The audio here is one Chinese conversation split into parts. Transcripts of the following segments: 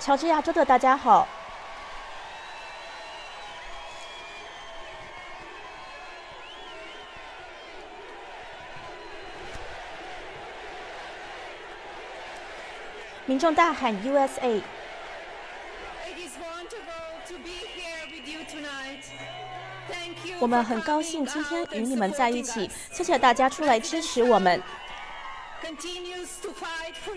乔治亚州的大家好。民众大喊 usa 我们很高兴今天与你们在一起谢谢大家出来支持我们。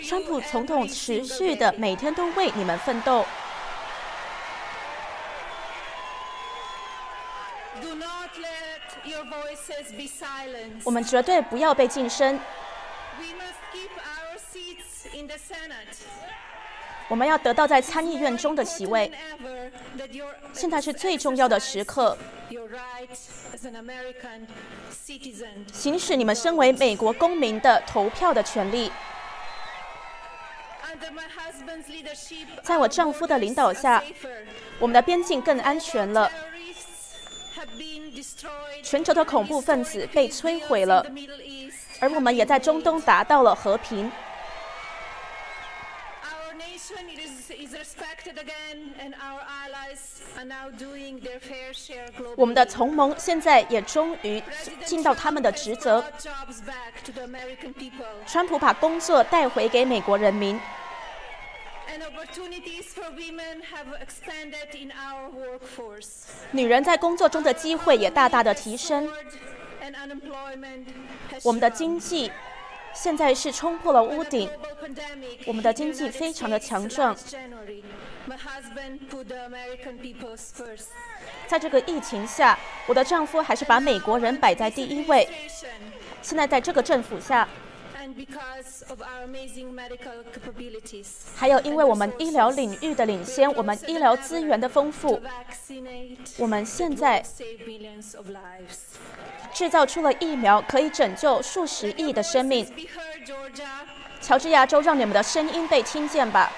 川普总统持续的每天都为你们奋斗。我们绝对不要被晋升我们要得到在参议院中的席位。现在是最重要的时刻。行使你们身为美国公民的投票的权利。在我丈夫的领导下我们的边境更安全了全球的恐怖分子被摧毁了。而我们也在中东达到了和平。我们的.同盟现在也终于尽到他们的职责。川普把工作带回给美国人民.女人在工作中的机会也大大的提升。我们的经济现在是冲破了屋顶。我们的经济非常的强壮在这个疫情下我的丈夫还是把美国人摆在第一位。现在在这个政府下还有因为我们医疗领域的领先我们医疗资源的丰富我们现在制造出了疫苗可以拯救数十亿的生命。乔治亚州让你们的声音被听见吧。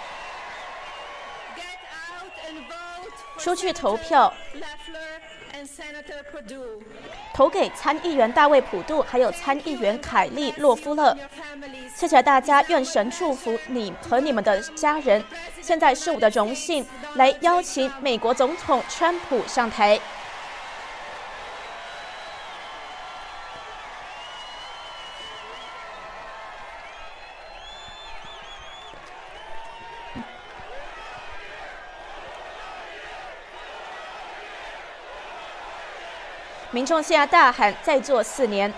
出去投票。投给参议员大卫普渡，还有参议员凯利洛夫勒。谢谢大家，愿神祝福你和你们的家人。现在是我的荣幸，来邀请美国总统川普上台。民众现在大喊“再做四年”。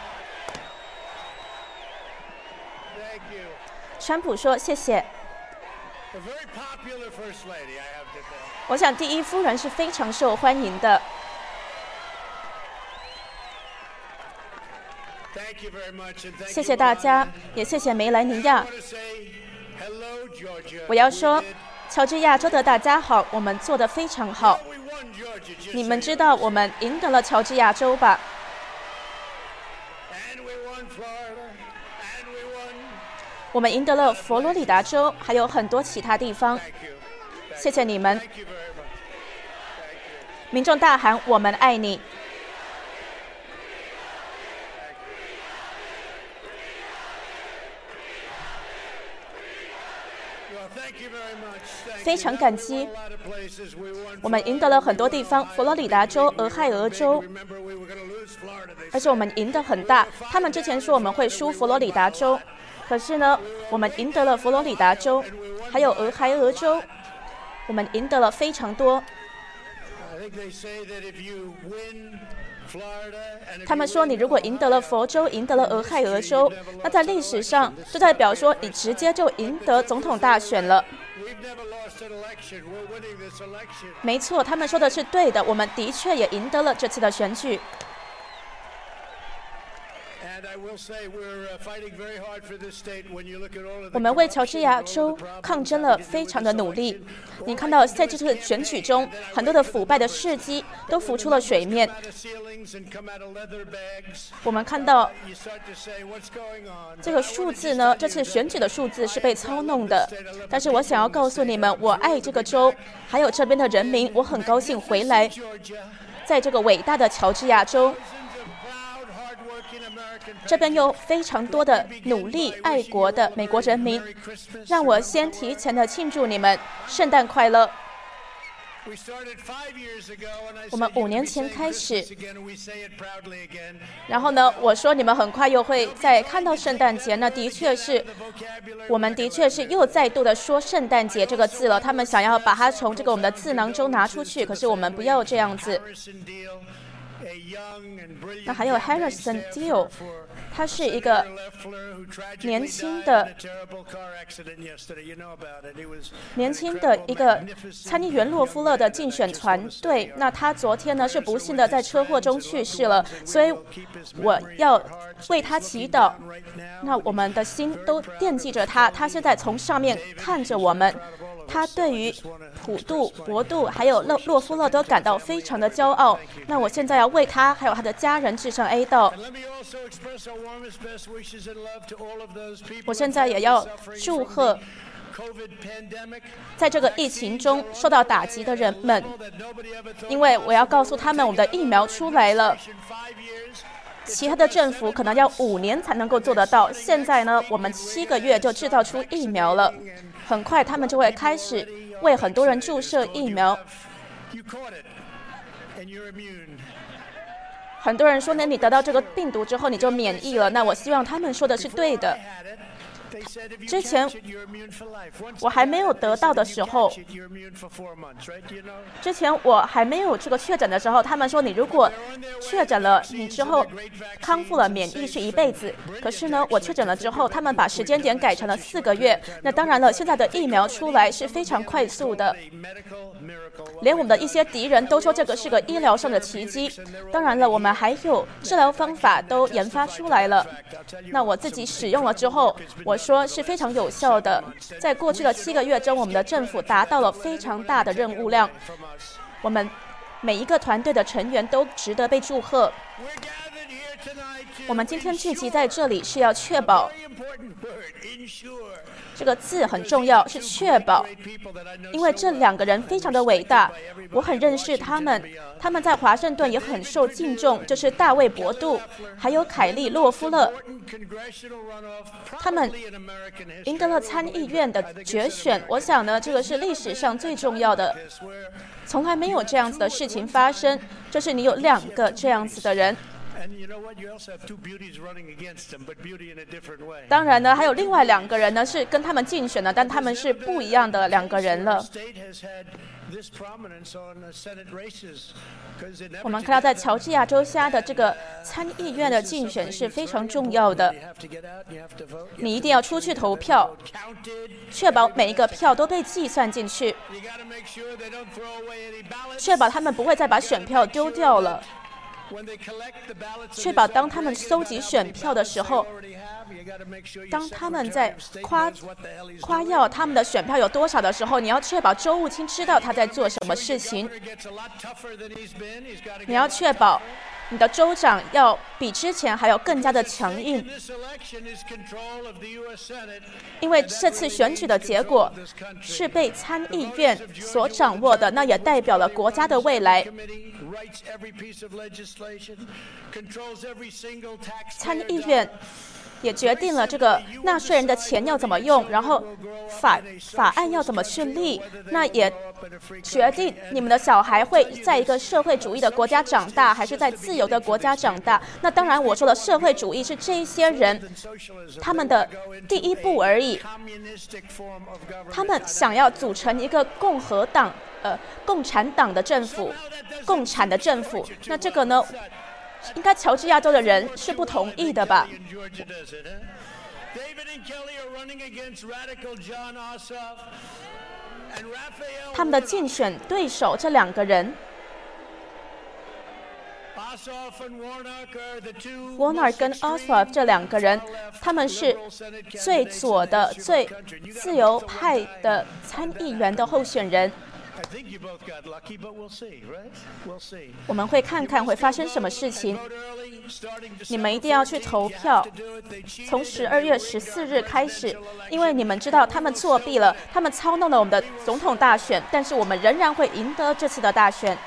川普说：“谢谢。”我想第一夫人是非常受欢迎的。谢谢大家，也谢谢梅兰妮亚。我要说，乔治亚州的大家好，我们做得非常好。你们知道我们赢得了乔治亚州吧？我们赢得了佛罗里达州还有很多其他地方。谢谢你们。民众大喊我们爱你。非常感激。我们赢得了很多地方佛罗里达州俄亥俄州。而且我们赢得很大他们之前说我们会输佛罗里达州。可是呢我们赢得了佛罗里达州还有俄亥俄州。我们赢得了非常多。他们说你如果赢得了佛州赢得了俄亥俄州那在历史上就代表说你直接就赢得总统大选了。没错他们说的是对的我们的确也赢得了这次的选举。我们为乔治亚州抗争了非常的努力。你看到在这次选举中很多的腐败的事迹都浮出了水面。我们看到这个数字呢这次选举的数字是被操弄的。但是我想要告诉你们我爱这个州还有这边的人民我很高兴回来。在这个伟大的乔治亚州这边有非常多的努力爱国的美国人民，让我先提前的庆祝你们圣诞快乐。我们五年前开始，然后呢，我说你们很快又会再看到圣诞节，那的确是，我们的确是又再度的说圣诞节这个字了。他们想要把它从这个我们的字囊中拿出去，可是我们不要这样子。那还有 Harrison Deal，他是一个年轻的、年轻的一个参议员洛夫勒的竞选团队。那他昨天呢是不幸的在车祸中去世了，所以我要为他祈祷。那我们的心都惦记着他，他现在从上面看着我们。他对于普渡、博渡还有洛洛夫勒都感到非常的骄傲。那我现在要为他还有他的家人致上 A 道。我现在也要祝贺，在这个疫情中受到打击的人们，因为我要告诉他们，我们的疫苗出来了。其他的政府可能要五年才能够做得到，现在呢，我们七个月就制造出疫苗了。很快，他们就会开始为很多人注射疫苗。很多人说呢，你得到这个病毒之后你就免疫了。那我希望他们说的是对的。之前我还没有得到的时候，之前我还没有这个确诊的时候，他们说你如果确诊了，你之后康复了，免疫是一辈子。可是呢，我确诊了之后，他们把时间点改成了四个月。那当然了，现在的疫苗出来是非常快速的，连我们的一些敌人都说这个是个医疗上的奇迹。当然了，我们还有治疗方法都研发出来了。那我自己使用了之后，我。说是非常有效的，在过去的七个月中，我们的政府达到了非常大的任务量。我们每一个团队的成员都值得被祝贺。我们今天聚集在这里是要确保。这个字很重要，是确保，因为这两个人非常的伟大，我很认识他们，他们在华盛顿也很受敬重，就是大卫·博杜，还有凯利·洛夫勒，他们赢得了参议院的决选。我想呢，这个是历史上最重要的，从来没有这样子的事情发生，就是你有两个这样子的人。当然呢，还有另外两个人呢，是跟他们竞选的，但他们是不一样的两个人了。我们看到在乔治亚州下的这个参议院的竞选是非常重要的，你一定要出去投票，确保每一个票都被计算进去，确保他们不会再把选票丢掉了。确保当他们搜集选票的时候，当他们在夸夸耀他们的选票有多少的时候，你要确保周务清知道他在做什么事情。你要确保。你的州长要比之前还要更加的强硬，因为这次选举的结果是被参议院所掌握的，那也代表了国家的未来。参议院。也决定了这个纳税人的钱要怎么用，然后法法案要怎么去立，那也决定你们的小孩会在一个社会主义的国家长大，还是在自由的国家长大。那当然，我说的社会主义是这些人他们的第一步而已。他们想要组成一个共和党，呃，共产党的政府，共产的政府。那这个呢？应该乔治亚州的人是不同意的吧？他们的竞选对手这两个人，Warner 跟 Ossoff 这两个人，他们是最左的、最自由派的参议员的候选人。我们会看看会发生什么事情。你们一定要去投票，从十二月十四日开始，因为你们知道他们作弊了，他们操弄了我们的总统大选，但是我们仍然会赢得这次的大选。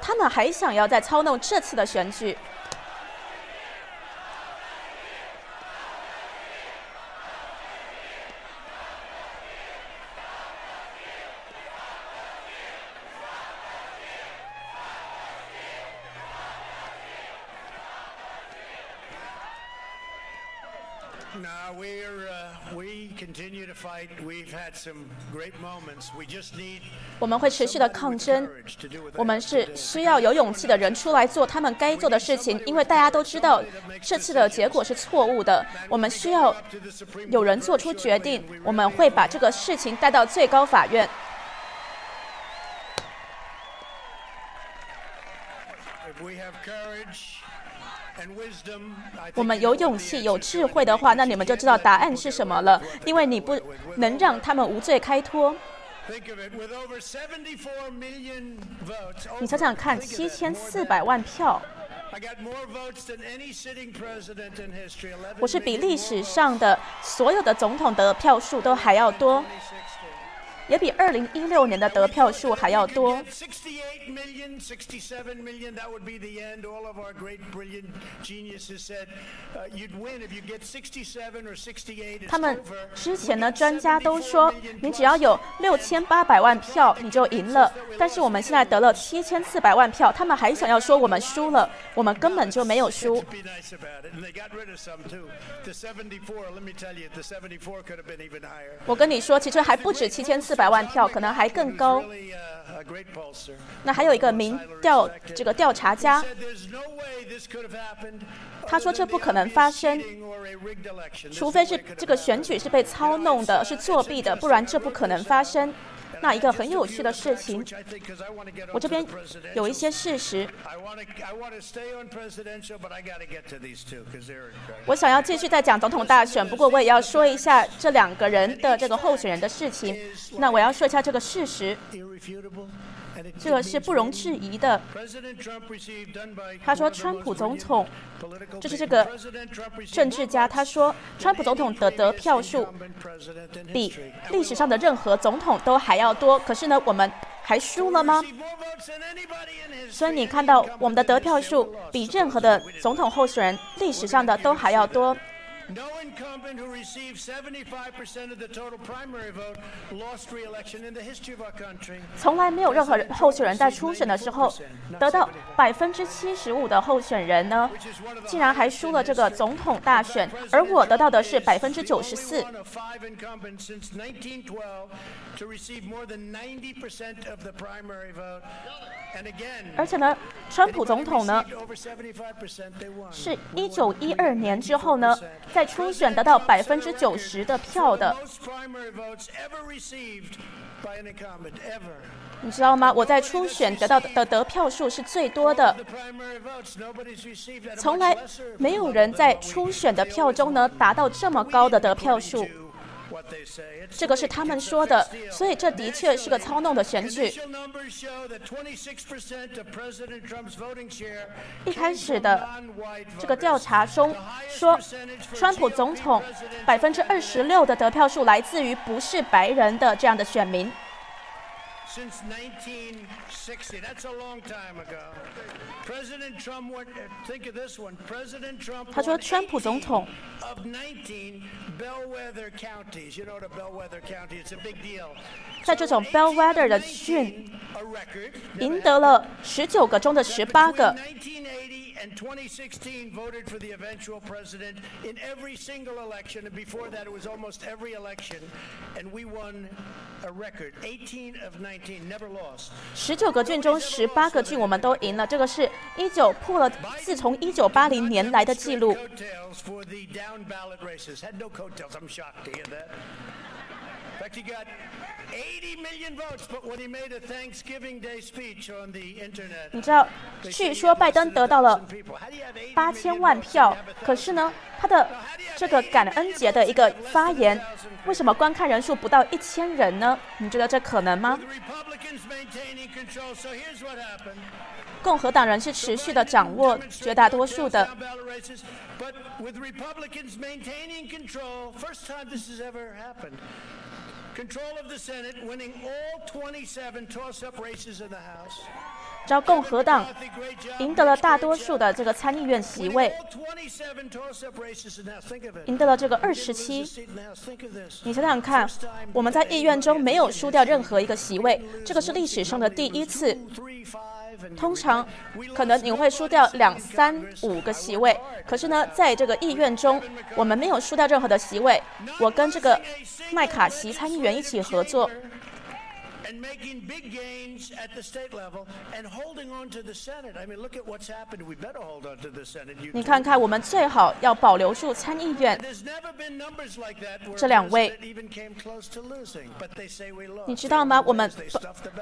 他们还想要再操弄这次的选举。continue to fight，we've had some great moments，we just need。我们会持续的抗争，我们是需要有勇气的人出来做他们该做的事情，因为大家都知道这次的结果是错误的，我们需要有人做出决定，我们会把这个事情带到最高法院。我们有勇气有智慧的话那你们就知道答案是什么了。因为你不能让他们无罪开脱。你想想看七千四百万票。我是比历史上的所有的总统的票数都还要多。也比二零一六年的得票数还要多。他们之前呢专家都说你只要有六千八百万票你就赢了。但是我们现在得了七千四百万票他们还想要说我们输了我们根本就没有输。我跟你说其实还不止七千四百百万票可能还更高。那还有一个民调这个调查家他说这不可能发生除非是这个选举是被操弄的是作弊的不然这不可能发生。那一个很有趣的事情我这边有一些事实。我想要继续再讲总统大选不过我也要说一下这两个人的这个候选人的事情。那我要说一下这个事实。这个是不容置疑的。他说川普总统就是这个政治家他说川普总统的得票数比历史上的任何总统都还要多。可是呢我们还输了吗？所以你看到我们的得票数比任何的总统候选人历史上的都还要多。No incumbent who received 75% of the total primary vote lost re-election in the history of our country. 从来没有任何候选人在初选的时候得到百分之七十五的候选人呢竟然还输了这个总统大选而我得到的是百分之九十四。to receive more than 90% of the primary vote. And again, 而且呢，川普总统呢，是一九一二年之后呢，在初选得到百分之九十的票的。你知道吗？我在初选得到的,得票数是最多的，从来没有人在初选的票中呢达到这么高的得票数。这个是他们说的所以这的确是个操弄的选举。一开始的这个调查中说川普总统百分之二十六的得票数来自于不是白人的这样的选民。Since 1960, that's a long time ago. President Trump won, uh, think of this one. President Trump 他说川普总统18 of 19 bellwether counties. You know what a bellwether county? It's a big deal. 在这种 bellwether 的 of 郡 19, a record, never 赢得了十九个中的十八个。1980 and 2016 voted for the eventual president in every single election, and before that it was almost every election, and we won a record 18 of 19, never lost. 十九个郡中十八个郡我们都赢了，这个是一九破了自从一九八零年来的记录。 Fact, he got 80 million votes, but when he made a Thanksgiving Day speech on the internet, 你知道，据说拜登得到了1,000 people. How do you have 80八千万票可是呢，他的这个感恩节的一个发言，为什么观看人数不到一千人呢？你觉得这可能吗共和党人是持续的掌握绝大多数的 but with Republicans maintaining control, first time this has ever happened. Control of the Senate, winning all 27 toss-up races in the House. 只要共和党赢得了大多数的这个参议院席位，赢得了这个二十七。你想想看，我们在议院中没有输掉任何一个席位，这个是历史上的第一次。通常可能你会输掉两三五个席位，可是呢，在这个议院中，我们没有输掉任何的席位。我跟这个麦卡锡参议员一起合作。And making big gains at the state level and holding on to the Senate. I mean, look at what's happened. We better hold on to the Senate. 你看看，我们最好要保留住参议院。这两位，你知道吗？我们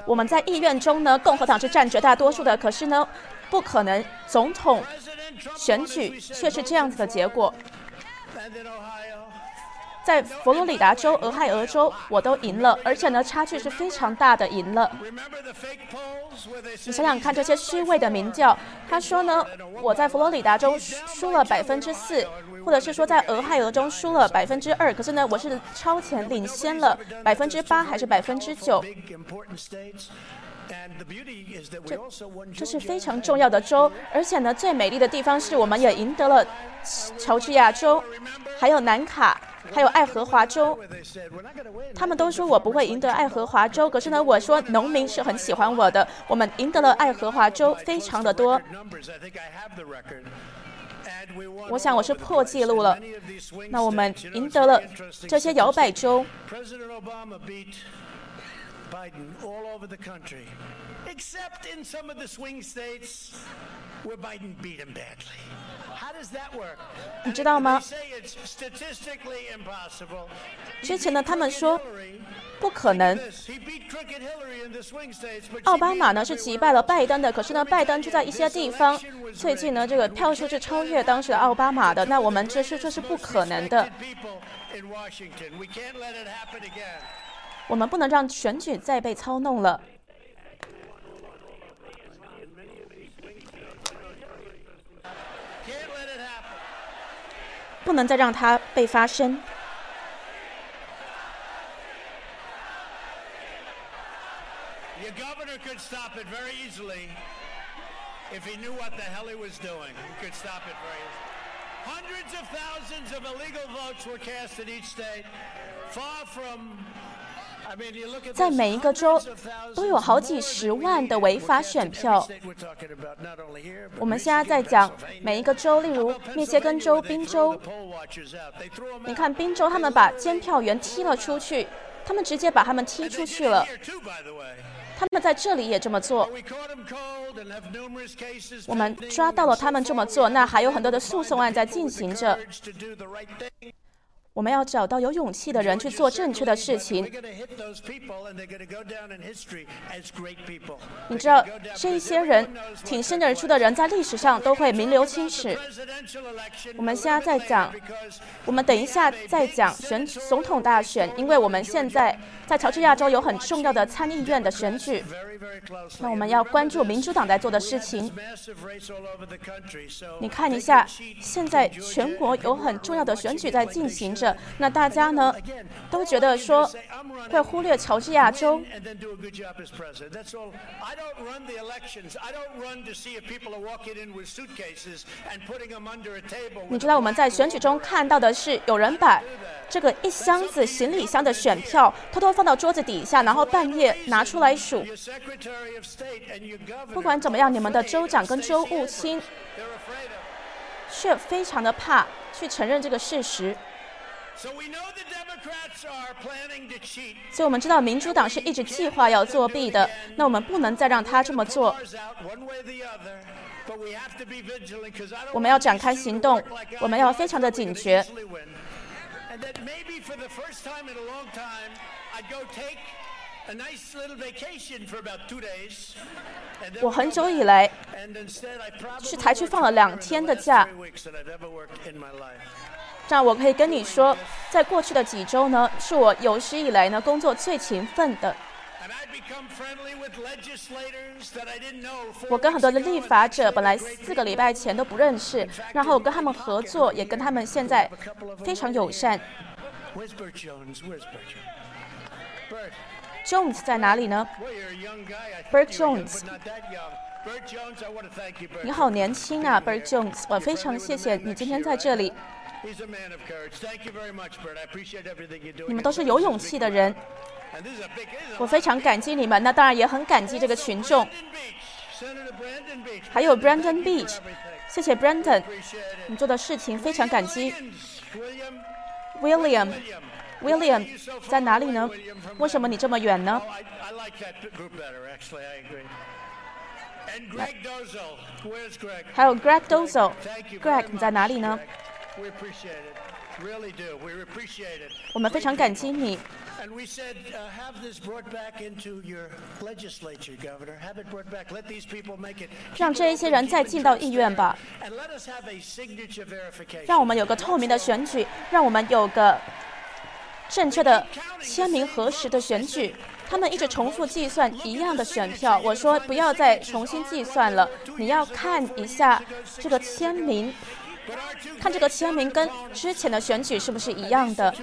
我们在议院中呢，共和党是占绝大多数的，可是呢，不可能总统选举却是这样子的结果。在佛罗里达州、俄亥俄州，我都赢了，而且呢，差距是非常大的，赢了。你想想看，这些虚伪的民调，他说呢，我在佛罗里达州输了百分之四，或者是说在俄亥俄州输了百分之二，可是呢，我是超前领先了百分之八还是百分之九？这这是非常重要的州，而且呢，最美丽的地方是我们也赢得了乔治亚州，还有南卡。还有爱荷华州，他们都说我不会赢得爱荷华州，可是呢，我说农民是很喜欢我的，我们赢得了爱荷华州非常的多。我想我是破纪录了。那我们赢得了这些摇摆州。你知道吗？之前呢，他们说不可能。奥巴马呢是击败了拜登的，可是呢，拜登就在一些地方最近呢，这个票数是超越当时的奥巴马的。那我们这是这是不可能的。我们不能让选举再被操弄了。不能再让它被发生。Your governor could stop it very easily if he knew what the hell he was doing. He could stop it very easily. Hundreds of thousands of illegal votes were cast in each state, far from 在每一个州都有好几十万的违法选票。我们现在在讲每一个州，例如密歇根州、宾州。你看宾州，他们把监票员踢了出去，他们直接把他们踢出去了。他们在这里也这么做。我们抓到了他们这么做，那还有很多的诉讼案在进行着。我们要找到有勇气的人去做正确的事情。你知道，这一些人挺身而出的人，在历史上都会名留青史。我们现在在讲，我们等一下再讲选总统大选，因为我们现在在乔治亚州有很重要的参议院的选举。那我们要关注民主党在做的事情。你看一下，现在全国有很重要的选举在进行。那大家呢，都觉得说会忽略乔治亚州。你知道我们在选举中看到的是，有人把这个一箱子行李箱的选票偷偷放到桌子底下，然后半夜拿出来数。不管怎么样，你们的州长跟州务卿却非常的怕去承认这个事实。所以，我们知道民主党是一直计划要作弊的。那我们不能再让他这么做。我们要展开行动，我们要非常的警觉。我很久以来去才去放了两天的假。这样我可以跟你说，在过去的几周呢，是我有史以来呢工作最勤奋的。我跟很多的立法者本来四个礼拜前都不认识，然后我跟他们合作，也跟他们现在非常友善。Jones 在哪里呢？Burke Jones。Bert. 你好年轻啊，Bert Jones，我非常谢谢你今天在这里。你们都是有勇气的人，我非常感激你们。那当然也很感激这个群众，还有 Brandon Beach，谢谢 Brandon，你做的事情非常感激。William，William，在哪里呢？为什么你这么远呢？还有 Greg Dozo，Greg，你在哪里呢？We appreciate it. Really do. We appreciate it. 我们非常感激你。And we said, uh, have this brought back into your legislature, Governor. Have it brought back. Let these people make it. 让这一些人再进到议院吧. And let us have a signature verification. 让我们有个透明的选举，让我们有个正确的签名核实的选举。他们一直重复计算一样的选票，我说不要再重新计算了，你要看一下这个签名看这个签名跟之前的选举是不是一样的？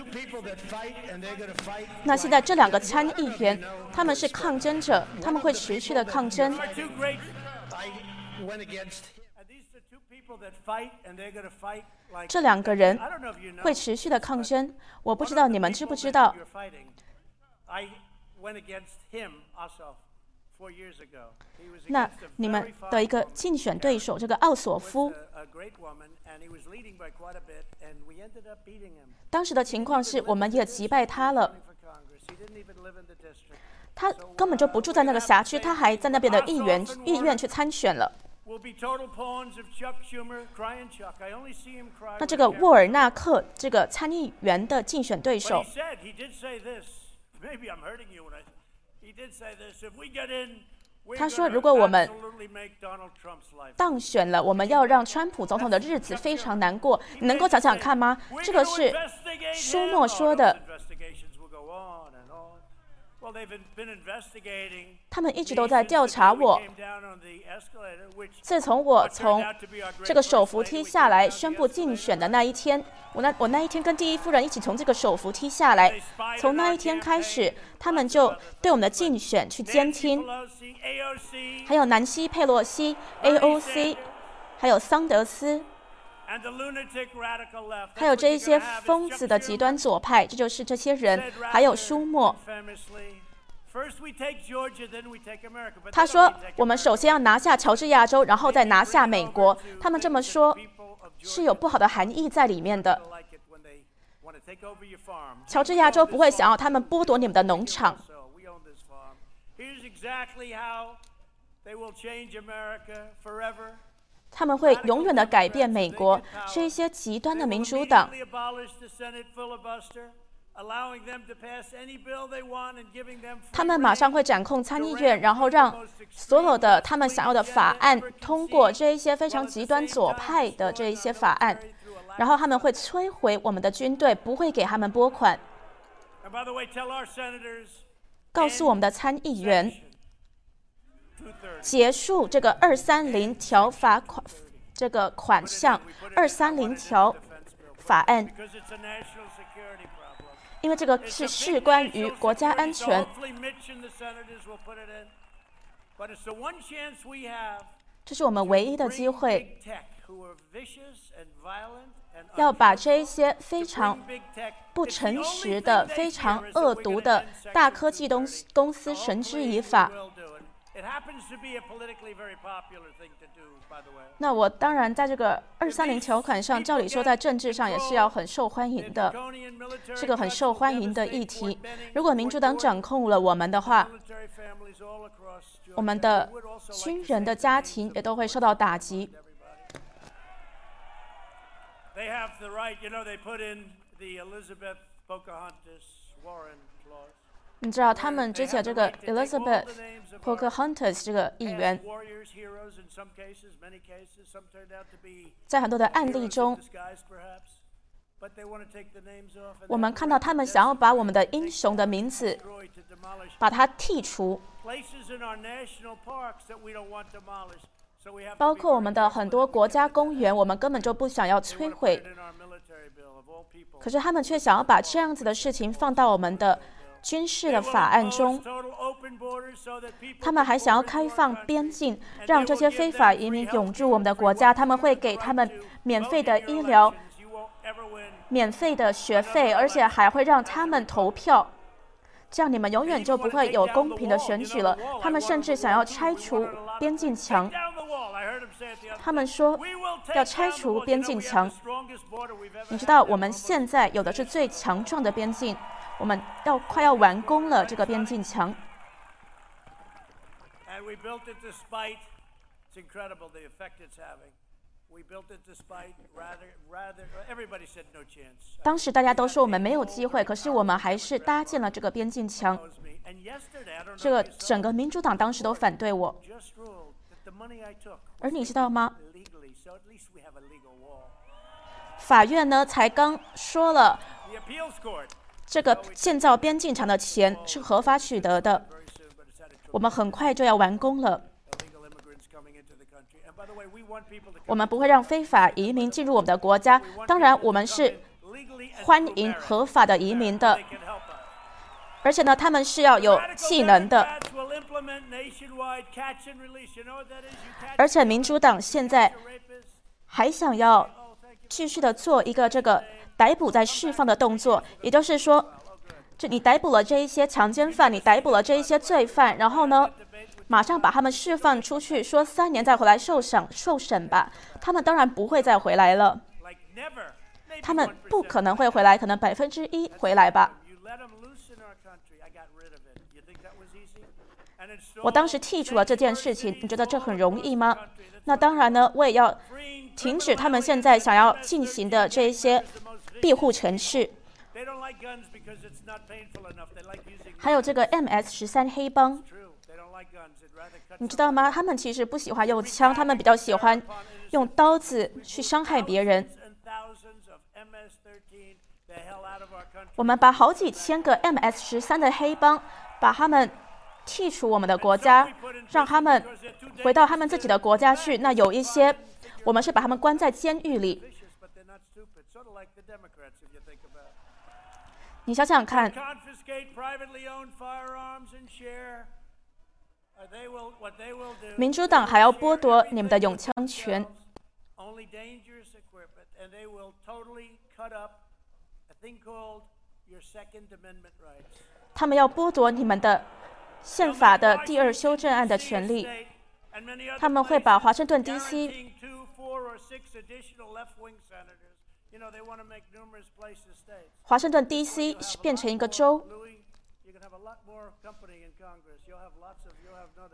那现在这两个参议员他们是抗争者他们会持续的抗争。这两个人会持续的抗争。我不知道你们知不知道。那你们的一个竞选对手这个奥索夫当时的情况是我们也击败他了。他根本就不住在那个辖区他还在那边的议员议院去参选了。那这个沃尔纳克这个参议员的竞选对手他说如果我们当选了我们要让川普总统的日子非常难过。你能够讲讲看吗？这个是舒默说的他们一直都在调查我。自从我从这个手扶梯下来宣布竞选的那一天我那我那一天跟第一夫人一起从这个手扶梯下来。从那一天开始他们就对我们的竞选去监听。还有南希佩洛西 aoc 还有桑德斯。还有这一些疯子的极端左派，这就是这些人。还有舒默，他说我们首先要拿下乔治亚州，然后再拿下美国。他们这么说是有不好的含义在里面的。乔治亚州不会想要他们剥夺你们的农场。他们会永远的改变美国，是一些极端的民主党。他们马上会掌控参议院，然后让所有的他们想要的法案通过这一些非常极端左派的这一些法案，然后他们会摧毁我们的军队，不会给他们拨款。告诉我们的参议员。结束这个二三零条法款，这个款项二三零条法案，因为这个是事关于国家安全，这是我们唯一的机会，要把这一些非常不诚实的、非常恶毒的大科技东公司绳之以法。那我当然在这个二三零条款上，照理说在政治上也是要很受欢迎的是个很受欢迎的议题。如果民主党掌控了我们的话.我们的军人的家庭也都会受到打击。They have the right, you know, they put in the Elizabeth Pocahontas Warren. 你知道他们之前这个 elizabeth pocahontas 这个议员在很多的案例中我们看到他们想要把我们的英雄的名字把它剔除。包括我们的很多国家公园我们根本就不想要摧毁。可是他们却想要把这样子的事情放到我们的军事的法案中，他们还想要开放边境，让这些非法移民涌入我们的国家。他们会给他们免费的医疗、免费的学费，而且还会让他们投票。这样你们永远就不会有公平的选举了。他们甚至想要拆除边境墙。他们说要拆除边境墙。你知道我们现在有的是最强壮的边境，我们要快要完工了这个边境墙。当时大家都说我们没有机会，可是我们还是搭建了这个边境墙。这个整个民主党当时都反对我。而你知道吗？法院呢才刚说了，这个建造边境墙的钱是合法取得的。我们很快就要完工了。我们不会让非法移民进入我们的国家。当然，我们是欢迎合法的移民的，而且呢，他们是要有技能的。而且，民主党现在还想要继续的做一个这个逮捕在释放的动作，也就是说，这你逮捕了这一些强奸犯，你逮捕了这一些罪犯，然后呢？马上把他们释放出去，说三年再回来受审受审吧。他们当然不会再回来了，他们不可能会回来，可能百分之一回来吧。我当时剔除了这件事情，你觉得这很容易吗？那当然呢，我也要停止他们现在想要进行的这一些庇护城市，还有这个 MS 十三黑帮。你知道吗？他们其实不喜欢用枪，他们比较喜欢用刀子去伤害别人。我们把好几千个 MS 十三的黑帮，把他们剔除我们的国家，让他们回到他们自己的国家去。那有一些，我们是把他们关在监狱里。你想想看。民主党还要剥夺你们的永枪权。他们要剥夺你们的宪法的第二修正案的权利。他们会把华盛顿 D.C. 华盛顿 D.C. 变成一个州。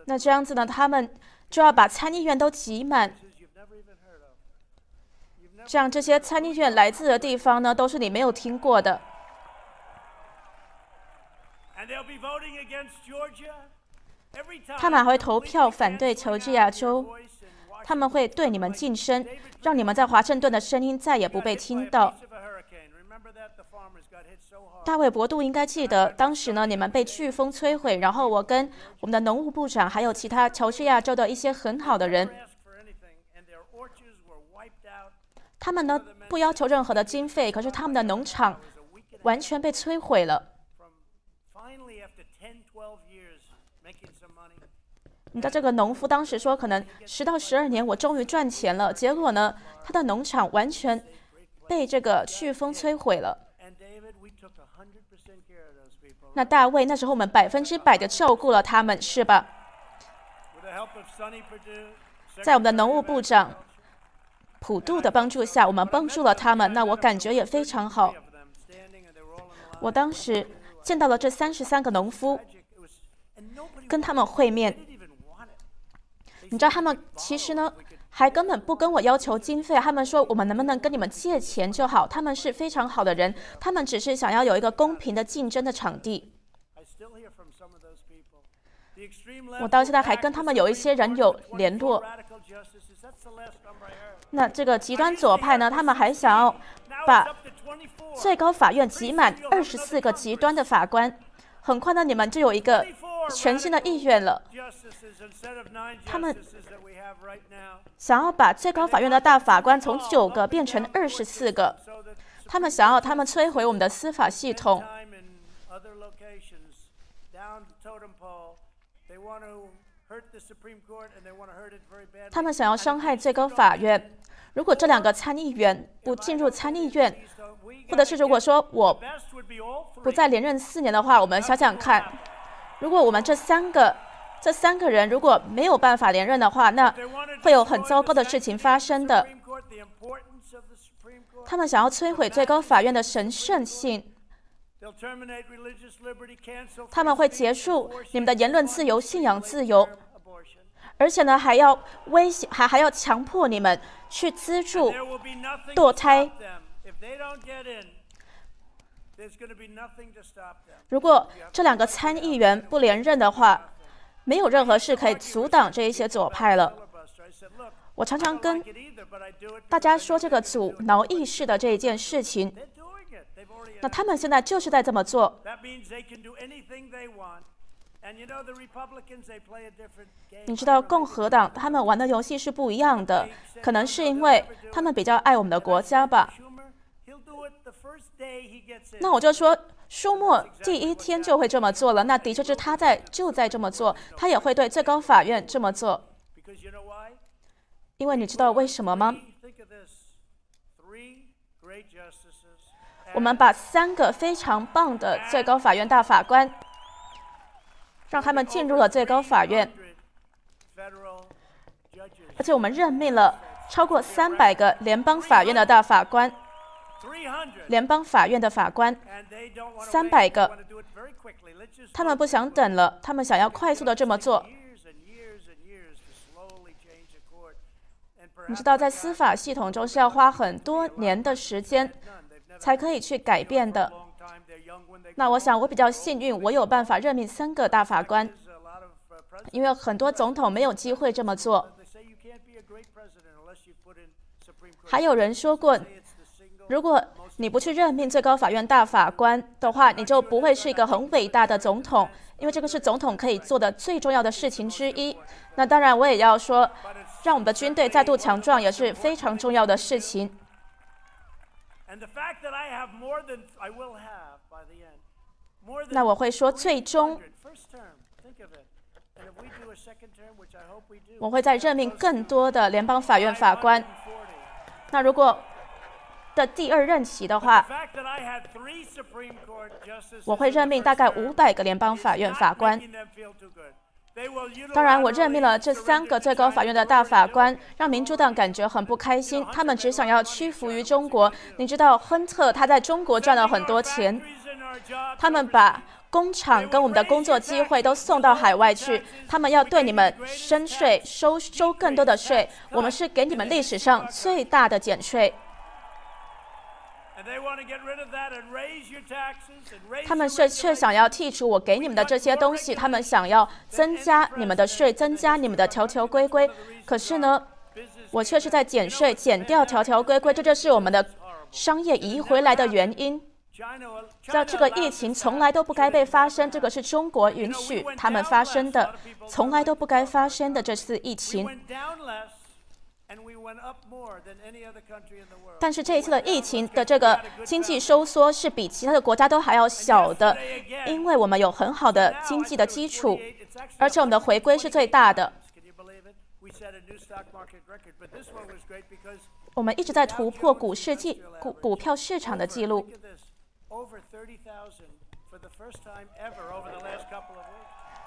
那这样子呢？他们就要把参议院都挤满，这样这些参议院来自的地方呢，都是你没有听过的。他们还会投票反对乔治亚州，他们会对你们晋升，让你们在华盛顿的声音再也不被听到。大卫·博杜应该记得，当时呢，你们被飓风摧毁，然后我跟我们的农务部长，还有其他乔治亚州的一些很好的人，他们呢不要求任何的经费，可是他们的农场完全被摧毁了。你的这个农夫当时说，可能十到十二年，我终于赚钱了。结果呢，他的农场完全被这个飓风摧毁了。那大卫，那时候我们百分之百的照顾了他们，是吧？在我们的农务部长普渡的帮助下，我们帮助了他们。那我感觉也非常好。我当时见到了这三十三个农夫，跟他们会面。你知道他们其实呢，还根本不跟我要求经费。他们说我们能不能跟你们借钱就好。他们是非常好的人，他们只是想要有一个公平的竞争的场地。我到现在还跟他们有一些人有联络。那这个极端左派呢？他们还想要把最高法院挤满二十四个极端的法官。很快呢，你们就有一个全新的意愿了。他们想要把最高法院的大法官从九个变成二十四个。他们想要他们摧毁我们的司法系统。他们想要伤害最高法院。如果这两个参议员不进入参议院或者是如果说我不再连任四年的话我们想想看如果我们这三个这三个人如果没有办法连任的话那会有很糟糕的事情发生的。他们想要摧毁最高法院的神圣性。他们会结束你们的言论自由信仰自由而且呢还要威胁还还要强迫你们去资助堕胎。如果这两个参议员不连任的话没有任何事可以阻挡这一些左派了。我常常跟大家说这个阻挠意识的这一件事情那他们现在就是在这么做。你知道共和党他们玩的游戏是不一样的可能是因为他们比较爱我们的国家吧。那我就说舒默第一天就会这么做了，那的确是他在就在这么做，他也会对最高法院这么做，因为你知道为什么吗？我们把三个非常棒的最高法院大法官，让他们进入了最高法院，而且我们任命了超过三百个联邦法院的大法官，联邦法院的法官三百个。他们不想等了他们想要快速的这么做。你知道在司法系统中是要花很多年的时间才可以去改变的。那我想我比较幸运我有办法任命三个大法官。因为很多总统没有机会这么做。还有人说过如果你不去任命最高法院大法官的话你就不会是一个很伟大的总统因为这个是总统可以做的最重要的事情之一。那当然我也要说让我们的军队再度强壮也是非常重要的事情。那我会说最终我会在任命更多的联邦法院法官。那如果的第二任期的话，我会任命大概五百个联邦法院法官。当然，我任命了这三个最高法院的大法官，让民主党感觉很不开心。他们只想要屈服于中国。你知道，亨特他在中国赚了很多钱，他们把工厂跟我们的工作机会都送到海外去。他们要对你们征税，收收更多的税。我们是给你们历史上最大的减税。他们却却想要剔除我给你们的这些东西，他们想要增加你们的税，增加你们的条条规规。可是呢，我却是在减税，减掉条条规规，这就是我们的商业移回来的原因。在这个疫情从来都不该被发生，这个是中国允许他们发生的，从来都不该发生的这次疫情。但是这一次的疫情的这个经济收缩是比其他的国家都还要小的，因为我们有很好的经济的基础，而且我们的回归是最大的。我们一直在突破股市记股股票市场的记录，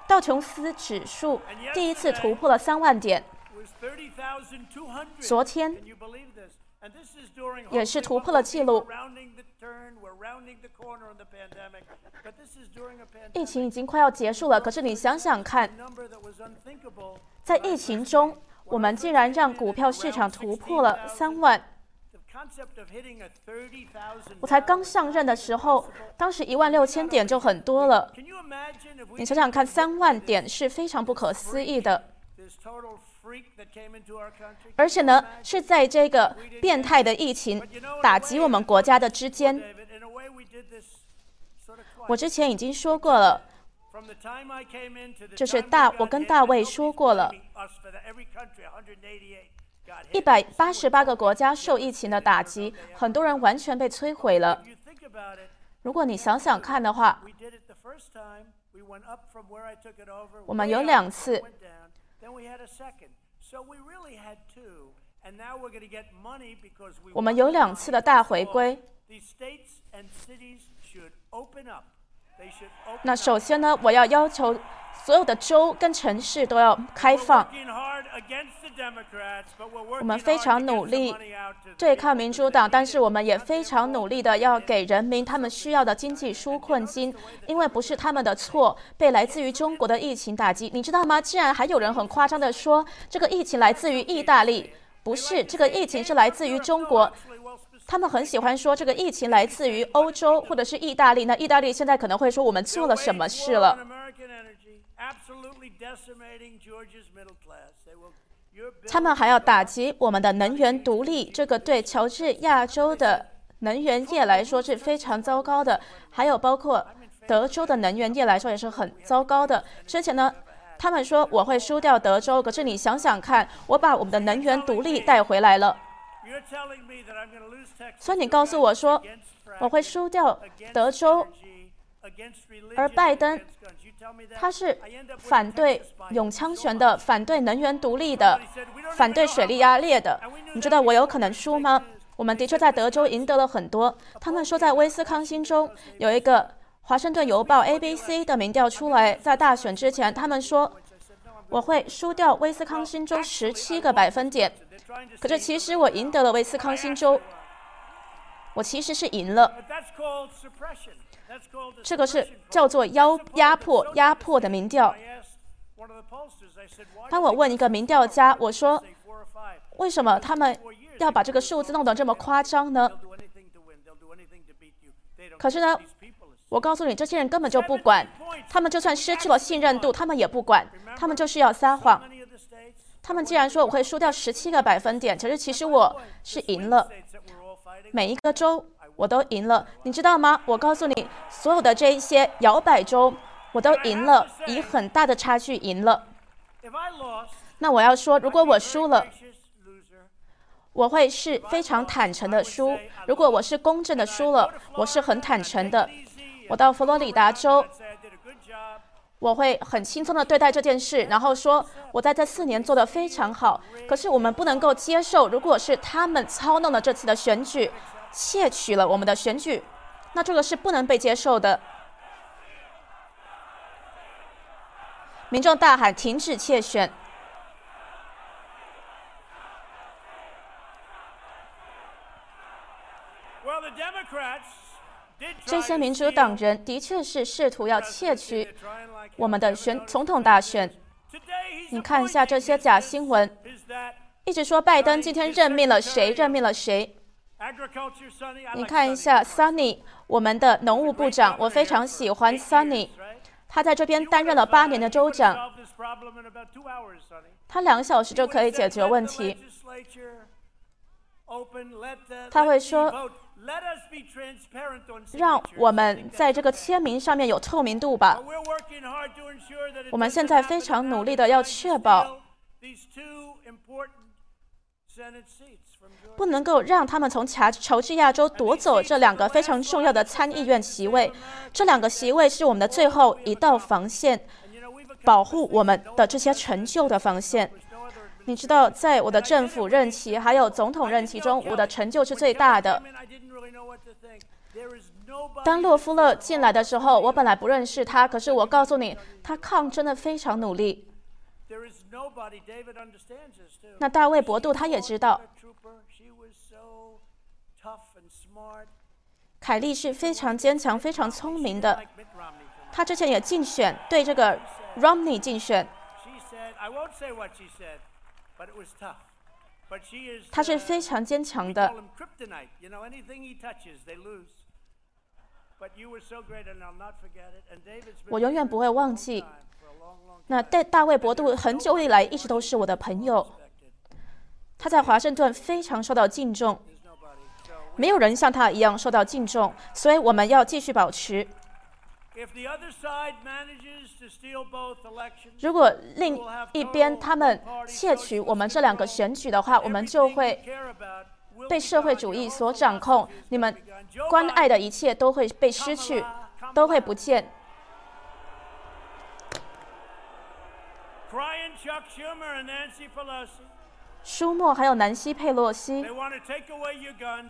道琼斯指数第一次突破了三万点。昨天也是突破了记录，疫情已经快要结束了。可是你想想看，在疫情中我们竟然让股票市场突破了三万，我才刚上任的时候，当时一万六千点就很多了。你想想看，三万点是非常不可思议的。而且呢是在这个变态的疫情打击我们国家的之间。我之前已经说过了。就是大我跟大卫说过了。一百八十八个国家受疫情的打击很多人完全被摧毁了。如果你想想看的话我们有两次我们有两次的大回归。那首先呢，我要要求。所有的州跟城市都要开放。我们非常努力对抗民主党，但是我们也非常努力的要给人民他们需要的经济纾困金，因为不是他们的错，被来自于中国的疫情打击，你知道吗？竟然还有人很夸张的说这个疫情来自于意大利，不是，这个疫情是来自于中国。他们很喜欢说这个疫情来自于欧洲或者是意大利，那意大利现在可能会说我们做了什么事了他们还要打击我们的能源独立，这个对乔治亚州的能源业来说是非常糟糕的，还有包括德州的能源业来说也是很糟糕的。之前呢，他们说我会输掉德州，可是你想想看，我把我们的能源独立带回来了。所以你告诉我说我会输掉德州而拜登他是反对永枪权的反对能源独立的反对水力压裂的。你知道我有可能输吗？我们的确在德州赢得了很多。他们说在威斯康星州有一个华盛顿邮报 abc 的民调出来在大选之前他们说我会输掉威斯康星州十七个百分点。可是其实我赢得了威斯康星州我其实是赢了。这个是叫做“腰压迫压迫”的民调。当我问一个民调家，我说：“为什么他们要把这个数字弄得这么夸张呢？”可是呢，我告诉你，这些人根本就不管，他们就算失去了信任度，他们也不管，他们就是要撒谎。他们既然说我会输掉十七个百分点，其实其实我是赢了，每一个州。我都赢了，你知道吗？我告诉你，所有的这一些摇摆州我都赢了，以很大的差距赢了。那我要说，如果我输了，我会是非常坦诚的输；如果我是公正的输了，我是很坦诚的。我到佛罗里达州.我会很轻松的对待这件事，然后说我在这四年做得非常好。可是我们不能够接受，如果是他们操弄了这次的选举，窃取了我们的选举，那这个是不能被接受的。民众大喊停止窃选。这些民主党人的确是试图要窃取我们的选总统大选。你看一下这些假新闻，一直说拜登今天任命了谁任命了谁。你看一下 Sunny，我们的农务部长，我非常喜欢 Sunny，他在这边担任了八年的州长，他两小时就可以解决问题。他会说，让我们在这个签名上面有透明度吧。我们现在非常努力的要确保。不能够让他们从乔乔治亚州夺走这两个非常重要的参议院席位，这两个席位是我们的最后一道防线保护我们的这些成就的防线。你知道，在我的政府任期还有总统任期中，我的成就是最大的。当洛夫勒进来的时候，我本来不认识他，可是我告诉你，他抗争的非常努力。那大卫博杜他也知道，A trooper, she was so tough and smart. 凯利是非常坚强、非常聪明的。他之前也竞选，对这个 Romney 竞选，他是非常坚强的。我永远不会忘记，那戴大卫·博杜很久以来一直都是我的朋友。他在华盛顿非常受到敬重。没有人像他一样受到敬重，所以我们要继续保持。如果另一边他们窃取我们这两个选举的话，我们就会被社会主义所掌控，你们关爱的一切都会被失去，都会不见。舒默还有南希佩洛西。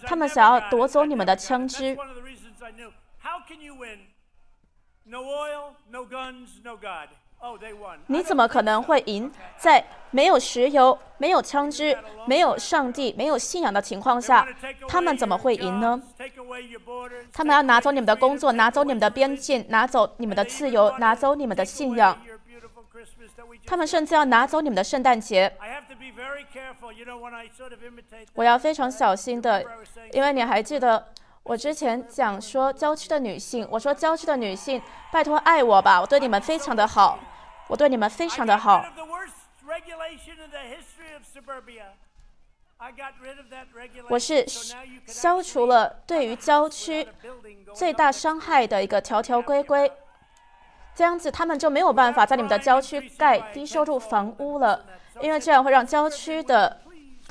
他们想要夺走你们的枪支。你怎么可能会赢在没有石油没有枪支没有上帝没有信仰的情况下他们怎么会赢呢？他们要拿走你们的工作拿走你们的边境拿走你们的自由拿走你们的信仰他们甚至要拿走你们的圣诞节。我要非常小心的因为你还记得我之前讲说郊区的女性我说郊区的女性拜托爱我吧我对你们非常的好我对你们非常的好。我是消除了对于郊区最大伤害的一个条条规规。这样子他们就没有办法在你们的郊区盖低收入房屋了，因为这样会让郊区的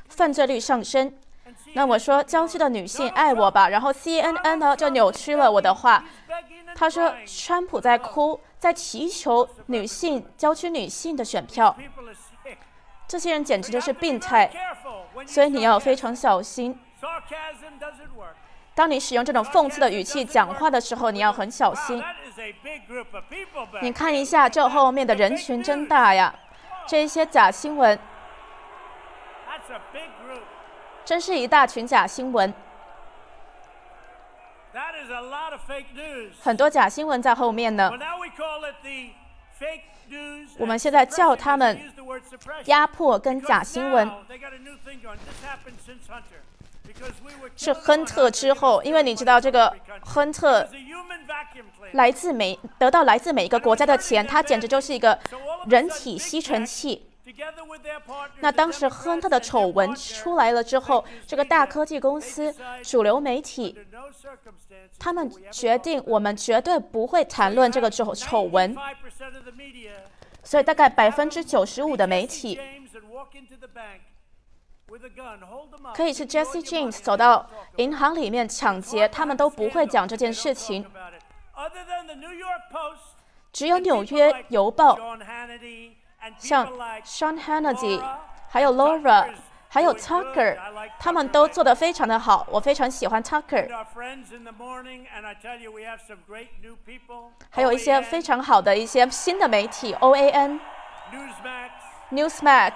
犯罪率上升。那我说郊区的女性爱我吧，然后 CNN 呢就扭曲了我的话，他说川普在哭，在祈求女性郊区女性的选票，这些人简直就是病态，所以你要非常小心。当你使用这种讽刺的语气讲话的时候你要很小心。你看一下这后面的人群真大呀这一些假新闻真是一大群假新闻。很多假新闻在后面呢我们现在叫他们压迫跟假新闻是亨特之后因为你知道这个亨特来自美得到来自每一个国家的钱他简直就是一个人体吸尘器。那当时亨特的丑闻出来了之后这个大科技公司主流媒体他们决定我们绝对不会谈论这个丑丑闻。所以大概百分之九十五的媒体可以是 Jesse James 走到.银行里面抢劫，他们都不会讲这件事情只有纽约邮报像 Sean Hannity，还有 Laura，还有 Tucker，他们都做得非常的好，我非常喜欢 people. 还有一些非常好的一些新的媒体 OAN、Newsmax,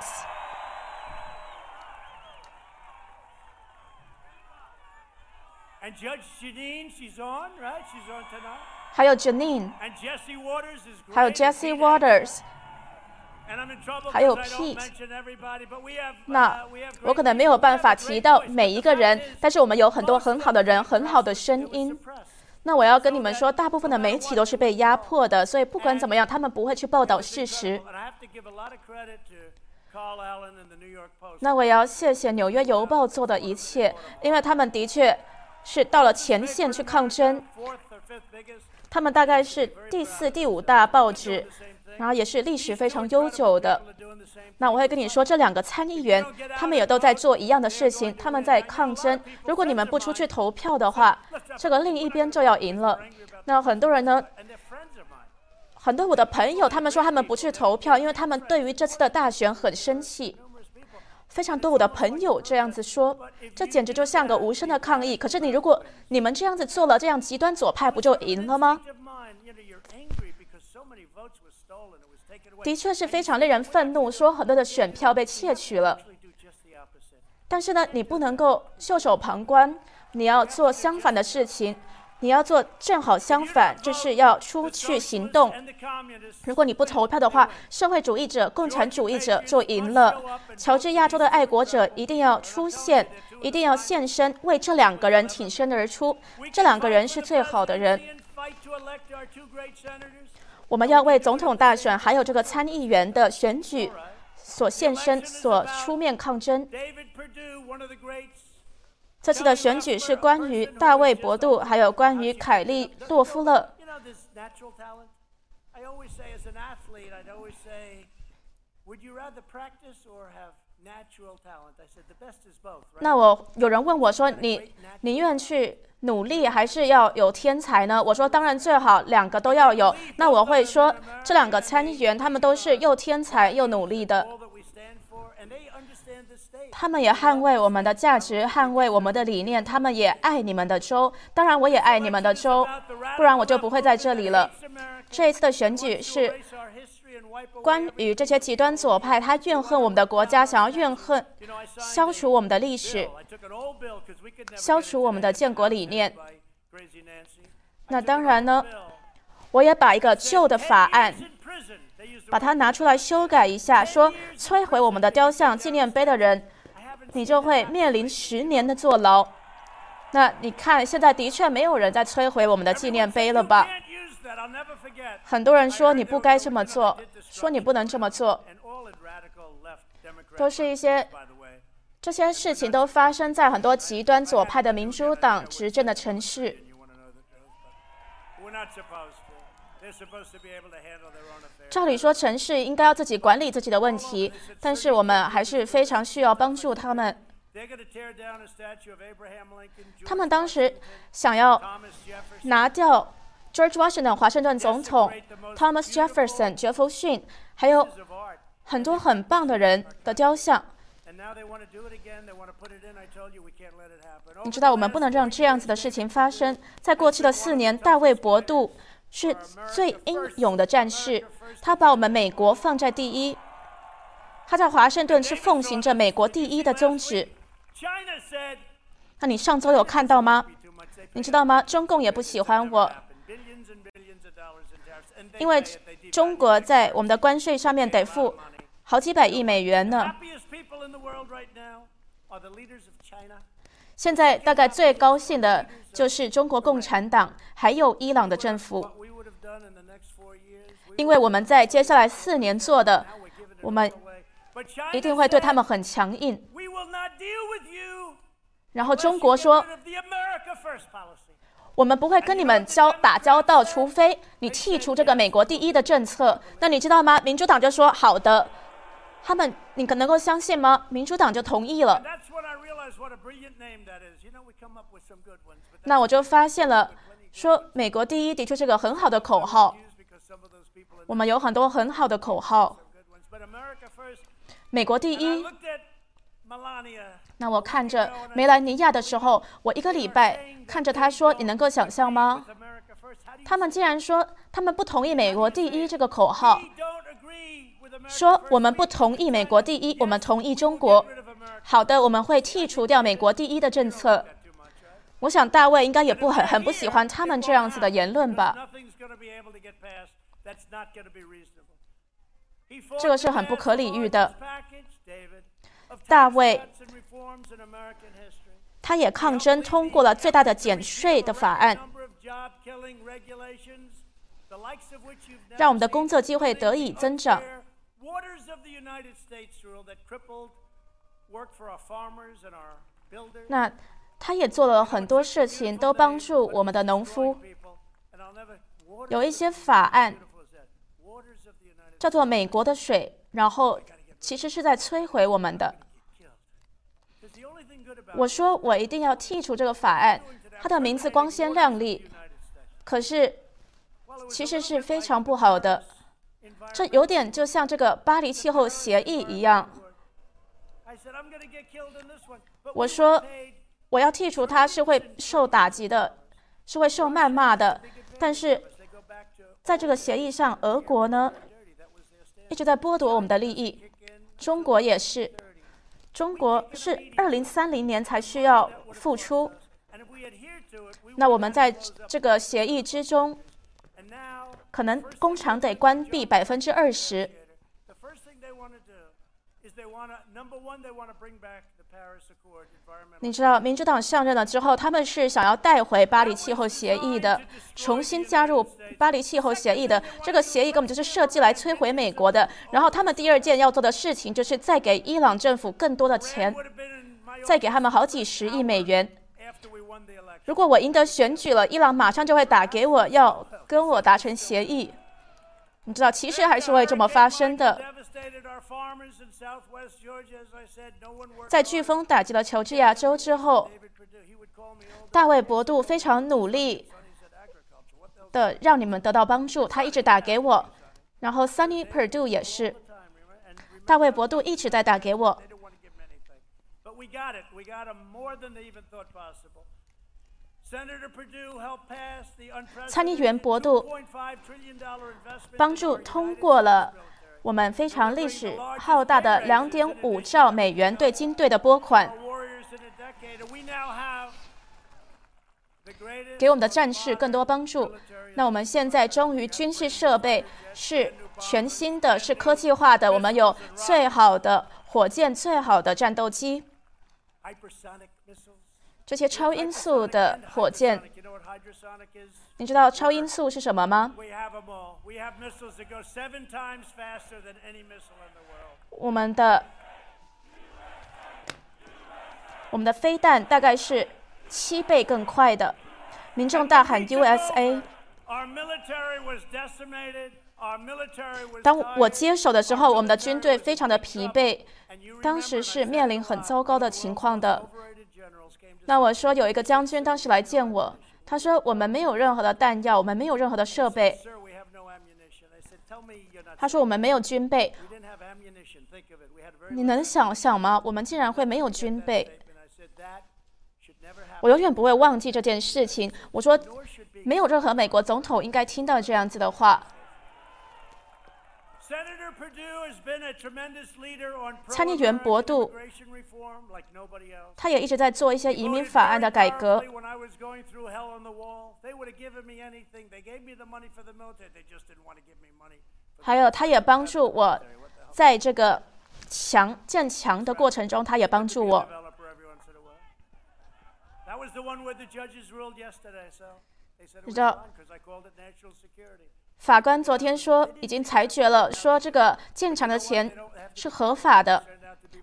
还有 Janine，还有 Jesse Waters，还有 Pete。那我可能没有办法提到每一个人，但是我们有很多很好的人、很好的声音。那我要跟你们说，大部分的媒体都是被压迫的，所以不管怎么样，他们不会去报道事实。那我要谢谢《纽约邮报》做的一切，因为他们的确。是到了前线去抗争。他们大概是第四、第五大报纸，然后也是历史非常悠久的。那我会跟你说，这两个参议员，他们也都在做一样的事情，他们在抗争。如果你们不出去投票的话，这个另一边就要赢了。那很多人呢，很多我的朋友，他们说他们不去投票，因为他们对于这次的大选很生气。非常多我的朋友这样子说这简直就像个无声的抗议。可是你如果你们这样子做了这样极端左派不就赢了吗？的确是非常令人愤怒说很多的选票被窃取了。但是呢你不能够袖手旁观你要做相反的事情你要做正好相反，就是要出去行动。如果你不投票的话，社会主义者、共产主义者就赢了。乔治亚州的爱国者一定要出现，一定要现身，为这两个人挺身而出。这两个人是最好的人。我们要为总统大选还有这个参议员的选举所献身、所出面抗争。这次的选举是关于大卫博杜还有关于凯利洛夫勒。那我有人问我说你宁愿去努力还是要有天才呢？我说当然最好两个都要有。那我会说这两个参议员他们都是又天才又努力的。他们也捍卫我们的价值捍卫我们的理念他们也爱你们的州。当然我也爱你们的州不然我就不会在这里了。这一次的选举是关于这些极端左派他怨恨我们的国家想要怨恨消除我们的历史消除我们的建国理念。那当然呢我也把一个旧的法案把它拿出来修改一下说摧毁我们的雕像纪念碑的人你就会面临十年的坐牢。那你看，现在的确没有人在摧毁我们的纪念碑了吧？很多人说你不该这么做，说你不能这么做，都是一些这些事情都发生在很多极端左派的民主党执政的城市。照理说，城市应该要自己管理自己的问题，但是我们还是非常需要帮助他们。他们当时想要拿掉 George Washington 华盛顿总统、Thomas Jefferson 杰弗逊，还有很多很棒的人的雕像。你知道，我们不能让这样子的事情发生。在过去的四年，大卫博杜是最英勇的战士他把我们美国放在第一。他在华盛顿是奉行着美国第一的宗旨。那你上周有看到吗？你知道吗？中共也不喜欢我因为中国在我们的关税上面得付好几百亿美元呢。现在大概最高兴的就是中国共产党还有伊朗的政府。因为我们在接下来四年做的我们一定会对他们很强硬。然后中国说我们不会跟你们交打交道除非你剔除这个美国第一的政策。那你知道吗？民主党就说好的。他们你可能够相信吗？民主党就同意了。那我就发现了说美国第一的确是个很好的口号。我们有很多很好的口号。美国第一。那我看着梅兰尼亚的时候我一个礼拜看着他说你能够想象吗？他们竟然说他们不同意美国第一这个口号。说我们不同意美国第一我们同意中国。好的我们会剔除掉美国第一的政策。我想大卫应该也不很很不喜欢他们这样子的言论吧。这个是很不可理喻的。大卫他也抗争通过了最大的减税的法案。让我们的工作机会得以增长。那他也做了很多事情都帮助我们的农夫。有一些法案叫做美国的水然后其实是在摧毁我们的。我说我一定要剔除这个法案它的名字光鲜亮丽可是其实是非常不好的。这有点就像这个巴黎气候协议一样。我说我要剔除它是会受打击的是会受谩骂的。但是在这个协议上俄国呢一直在剥夺我们的利益，中国也是。中国是二零三零年才需要付出。那我们在这个协议之中，可能工厂得关闭百分之二十。你知道民主党上任了之后他们是想要带回巴黎气候协议的重新加入巴黎气候协议的。这个协议根本就是设计来摧毁美国的。然后他们第二件要做的事情就是再给伊朗政府更多的钱再给他们好几十亿美元。如果我赢得选举了伊朗马上就会打给我要跟我达成协议。你知道其实还是会这么发生的，在飓风打击了乔治亚州之后，大卫博杜非常努力的让你们得到帮助，他一直打给我，然后 Sunny Perdue 也是，大卫博杜一直在打给我。参议员博杜帮助通过了我们非常历史浩大的2.5兆美元对军队的拨款，给我们的战士更多帮助。那我们现在终于军事设备是全新的是科技化的，我们有最好的火箭，最好的战斗机。这些超音速的火箭。你知道超音速是什么吗？我们的我们的飞弹大概是七倍更快的。民众大喊 usa 当我接手的时候我们的军队非常的疲惫。当时是面临很糟糕的情况的。那我说有一个将军当时来见我，他说我们没有任何的弹药，我们没有任何的设备，他说我们没有军备，你能想想吗？我们竟然会没有军备。我永远不会忘记这件事情，我说没有任何美国总统应该听到这样子的话。参议员博杜，他也一直在做一些移民法案的改革。还有，他也帮助我在这个强建强的过程中，他也帮助我。知道。法官昨天说已经裁决了说这个建厂的钱是合法的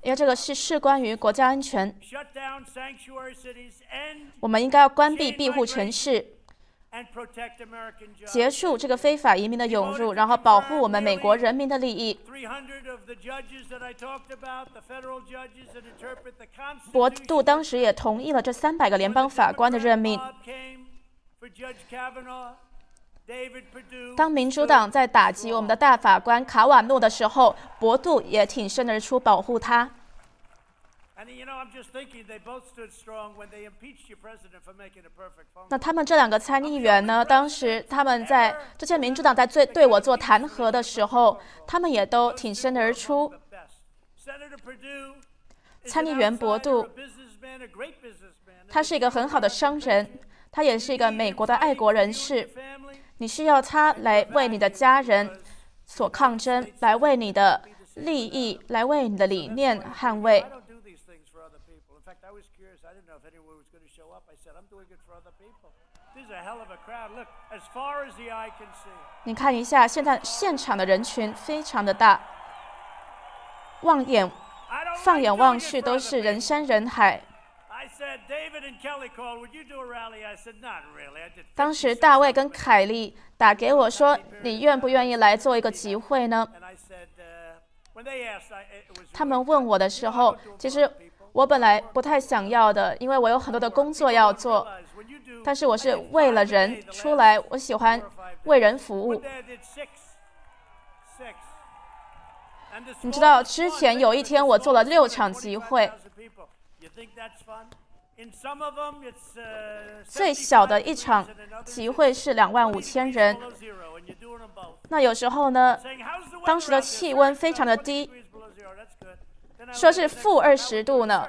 因为这个是事关于国家安全。我们应该要关闭庇护城市结束这个非法移民的涌入然后保护我们美国人民的利益。博杜当时也同意了这三百个联邦法官的任命。当民主党在打击我们的大法官卡瓦诺的时候，博杜也挺身而出保护他。那他们这两个参议员呢？当时他们在这些民主党在对对我做弹劾的时候，他们也都挺身而出。参议员博杜，他是一个很好的商人，他也是一个美国的爱国人士。你需要他来为你的家人所抗争来为你的利益来为你的理念捍卫。你看一下现在现场的人群非常的大望眼放眼望去都是人山人海。当时大卫跟凯利打给我说：“你愿不愿意来做一个集会呢？”他们问我的时候，其实我本来不太想要的，因为我有很多的工作要做。但是我是为了人出来，我喜欢为人服务。你知道，之前有一天我做了六场集会。最小的一场集会是两万五千人。那有时候呢当时的气温非常的低。说是负二十度呢。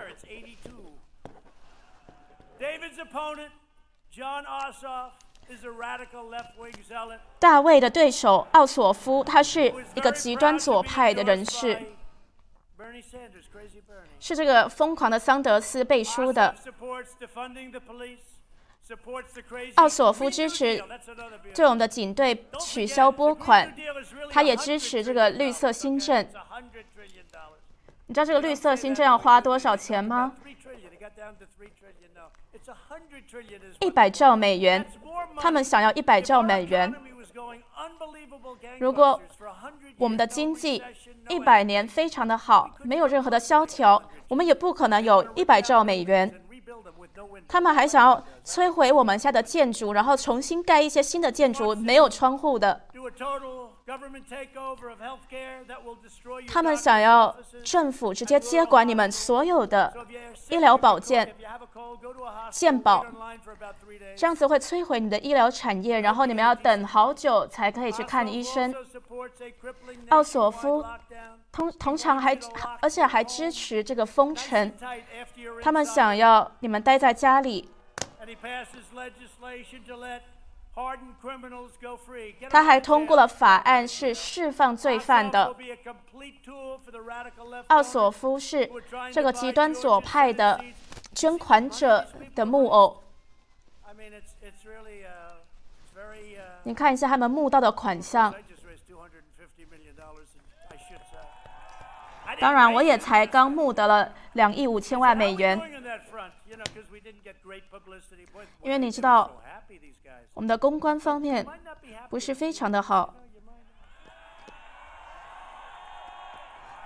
大卫的对手奥索夫他是一个极端左派的人士。是这个疯狂的桑德斯背书的。奥索夫支持对我们的警队取消拨款，他也支持这个绿色新政。你知道这个绿色新政要花多少钱吗？一百兆美元，他们想要一百兆美元。如果我们的经济一百年非常的好，没有任何的萧条，我们也不可能有一百兆美元。他们还想要摧毁我们家的建筑，然后重新盖一些新的建筑，没有窗户的。他们想要政府直接接管你们所有的医疗保健、健保，这样子会摧毁你的医疗产业，然后你们要等好久才可以去看医生。奥索夫通通常还而且还支持这个封城，他们想要你们待在家里。他还通过了法案，是释放罪犯的。奥索夫是这个极端左派的捐款者的木偶。你看一下他们募到的款项。当然，我也才刚募得了两亿五千万美元。因为你知道。我们的公关方面不是非常的好，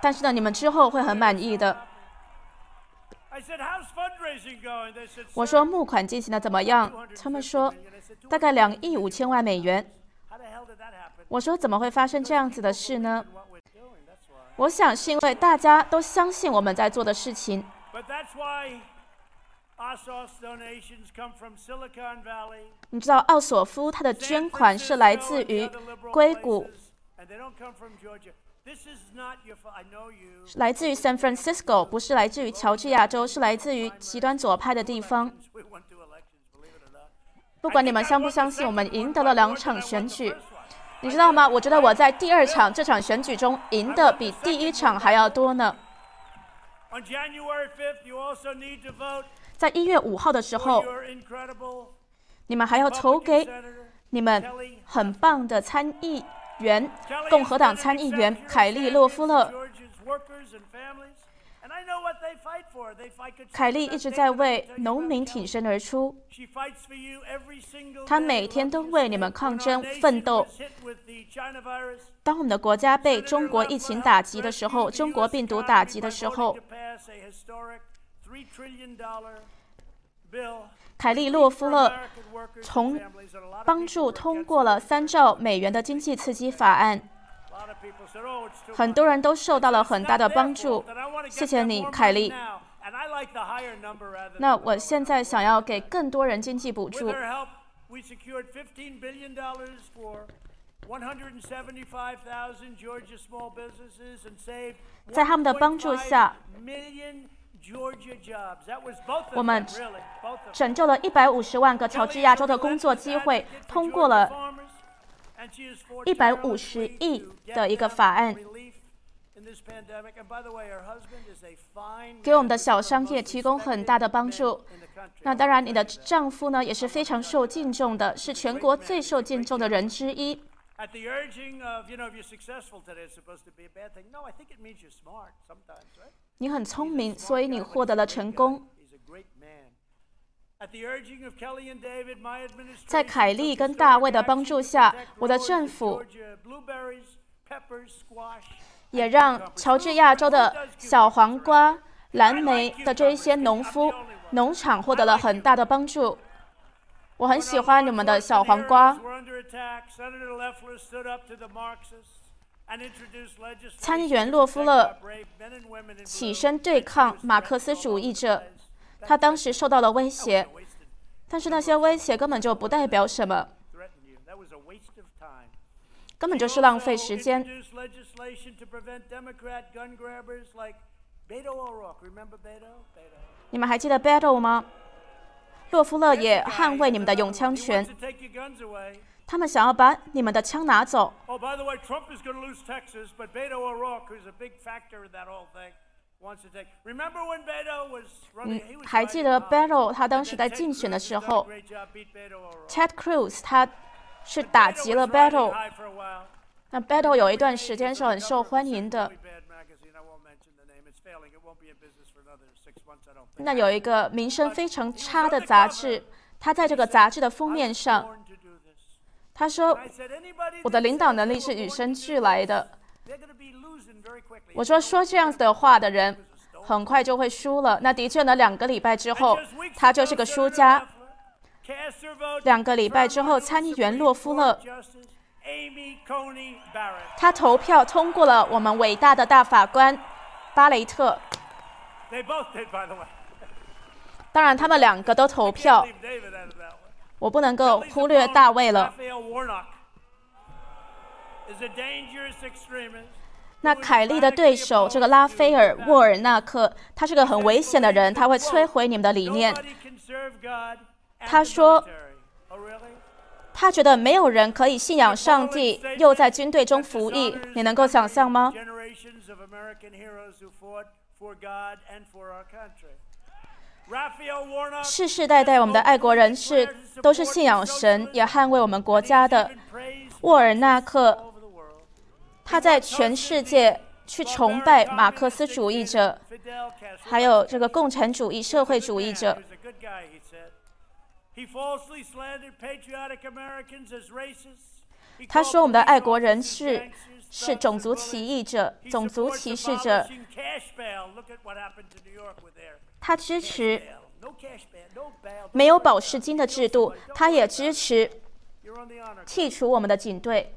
但是呢，你们之后会很满意的。我说募款进行的怎么样？他们说大概两亿五千万美元。我说怎么会发生这样子的事呢？我想是因为大家都相信我们在做的事情。你知道奥索夫他的捐款是来自于硅谷，来自于 San Francisco，不是来自于乔治亚州，是来自于极端左派的地方。不管你们相不相信，我们赢得了两场选举，你知道吗？我觉得我在第二场这场选举中赢的比第一场还要多呢。在一月五号的时候，你们还要投给你们很棒的参议员，共和党参议员凯利·洛夫勒。凯利一直在为农民挺身而出，他每天都为你们抗争奋斗。当我们的国家被中国疫情打击的时候，中国病毒打击的时候。凯利洛夫勒从帮助通过了三兆美元的经济刺激法案，很多人都受到了很大的帮助。谢谢你，凯利。那我现在想要给更多人经济补助。在他们的帮助下。我们拯救了一百五十万个乔治亚州的工作机会，通过了一百五十亿的一个法案，给我们的小商业提供很大的帮助。那当然，你的丈夫呢也是非常受敬重的，是全国最受敬重的人之一。你很聪明，所以你获得了成功。在凯利跟大卫的帮助下，我的政府也让乔治亚州的小黄瓜、蓝莓的这一些农夫、农场获得了很大的帮助。我很喜欢你们的小黄瓜。参议员洛夫勒起身对抗马克思主义者，他当时受到了威胁，但是那些威胁根本就不代表什么，根本就是浪费时间。你们还记得 Battle 吗？洛夫勒也捍卫你们的拥枪权。他们想要把你们的枪拿走。嗯，还记得 Beto 他当时在竞选的时候，Ted Cruz 他是打击了 battle 那 battle 有一段时间是很受欢迎的。那有一个名声非常差的杂志它在这个杂志的封面上他说我的领导能力是与生俱来的。我说说这样子的话的人很快就会输了。那的确呢两个礼拜之后他就是个输家。两个礼拜之后，参议员洛夫勒他投票通过了我们伟大的大法官巴雷特。当然，他们两个都投票，我不能够忽略大卫了。那凯利的对手，这个拉斐尔·沃尔纳克，他是个很危险的人，他会摧毁你们的理念。他说他觉得没有人可以信仰上帝又在军队中服役你能够想象吗？世世代代我们的爱国人士都是信仰神也捍卫我们国家的。沃尔纳克他在全世界去崇拜马克思主义者还有这个共产主义社会主义者。他 called 说我们的爱国人士是种族.起义者、He 种族歧视者。abolishing cash bail. Look at what happened to New York with their 他支持 bail. No cash bail, no bail. 没有保释金的制度，他也支持.剔除我们的警队。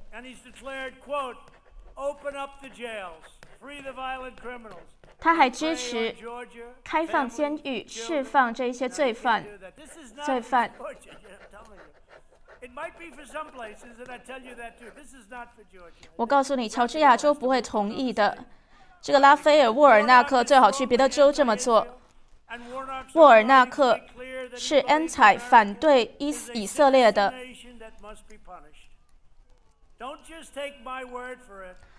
他还支持开放监狱，释放这一些罪犯。罪犯。我告诉你，乔治亚州不会同意的。这个拉斐尔·沃尔纳克最好去别的州这么做。沃尔纳克是 anti 反对以以色列的。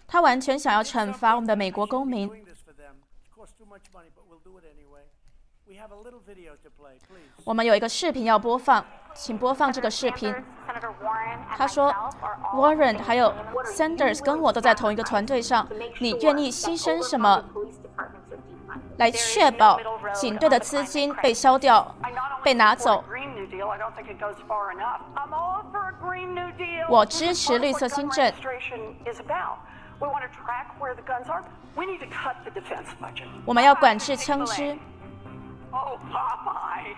他完全想要惩罚我们的美国公民。我们有一个视频要播放，请播放这个视频。他说，Warren 还有 Sanders 跟我都在同一个团队上，你愿意牺牲什么来确保警队的资金被消掉、被拿走？我支持绿色新政。我们要管制枪支。Oh, Popeye.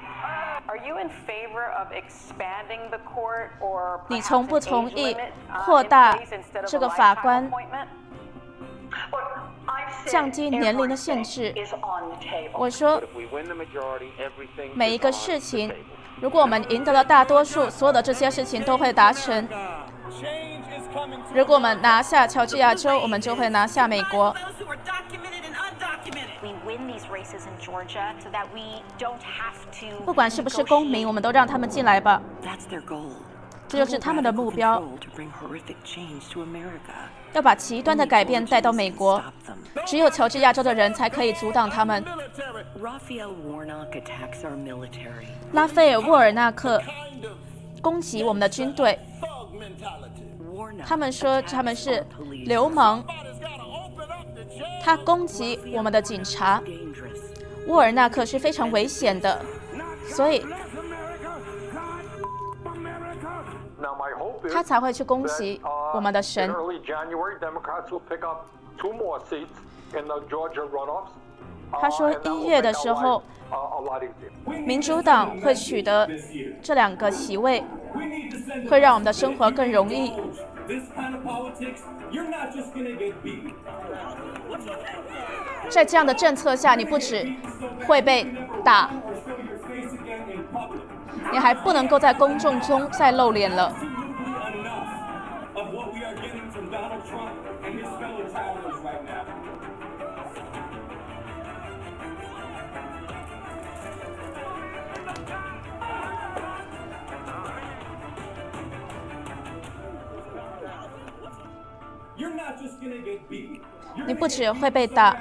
Are you in favor of expanding the court or 你从不同意 uh, 扩大这个法官降低年龄的限制.我说每一个事情如果我们赢得了大多数，所有的这些事情都会达成。如果我们拿下乔治亚州，我们就会拿下美国。不管是不是公民，我们都让他们进来吧。这就是他们的目标，要把极端的改变带到美国。只有乔治亚州的人才可以阻挡他们。拉斐尔·沃尔纳克攻击我们的军队。他们说他们是流氓他攻击我们的警察。沃尔纳克是非常危险的。所以他才会去攻击我们的神。他说一月的时候民主党会取得这两个席位会让我们的生活更容易。在这样的政策下，你不止会被打，你还不能够在公众中再露脸了。你不止会被打。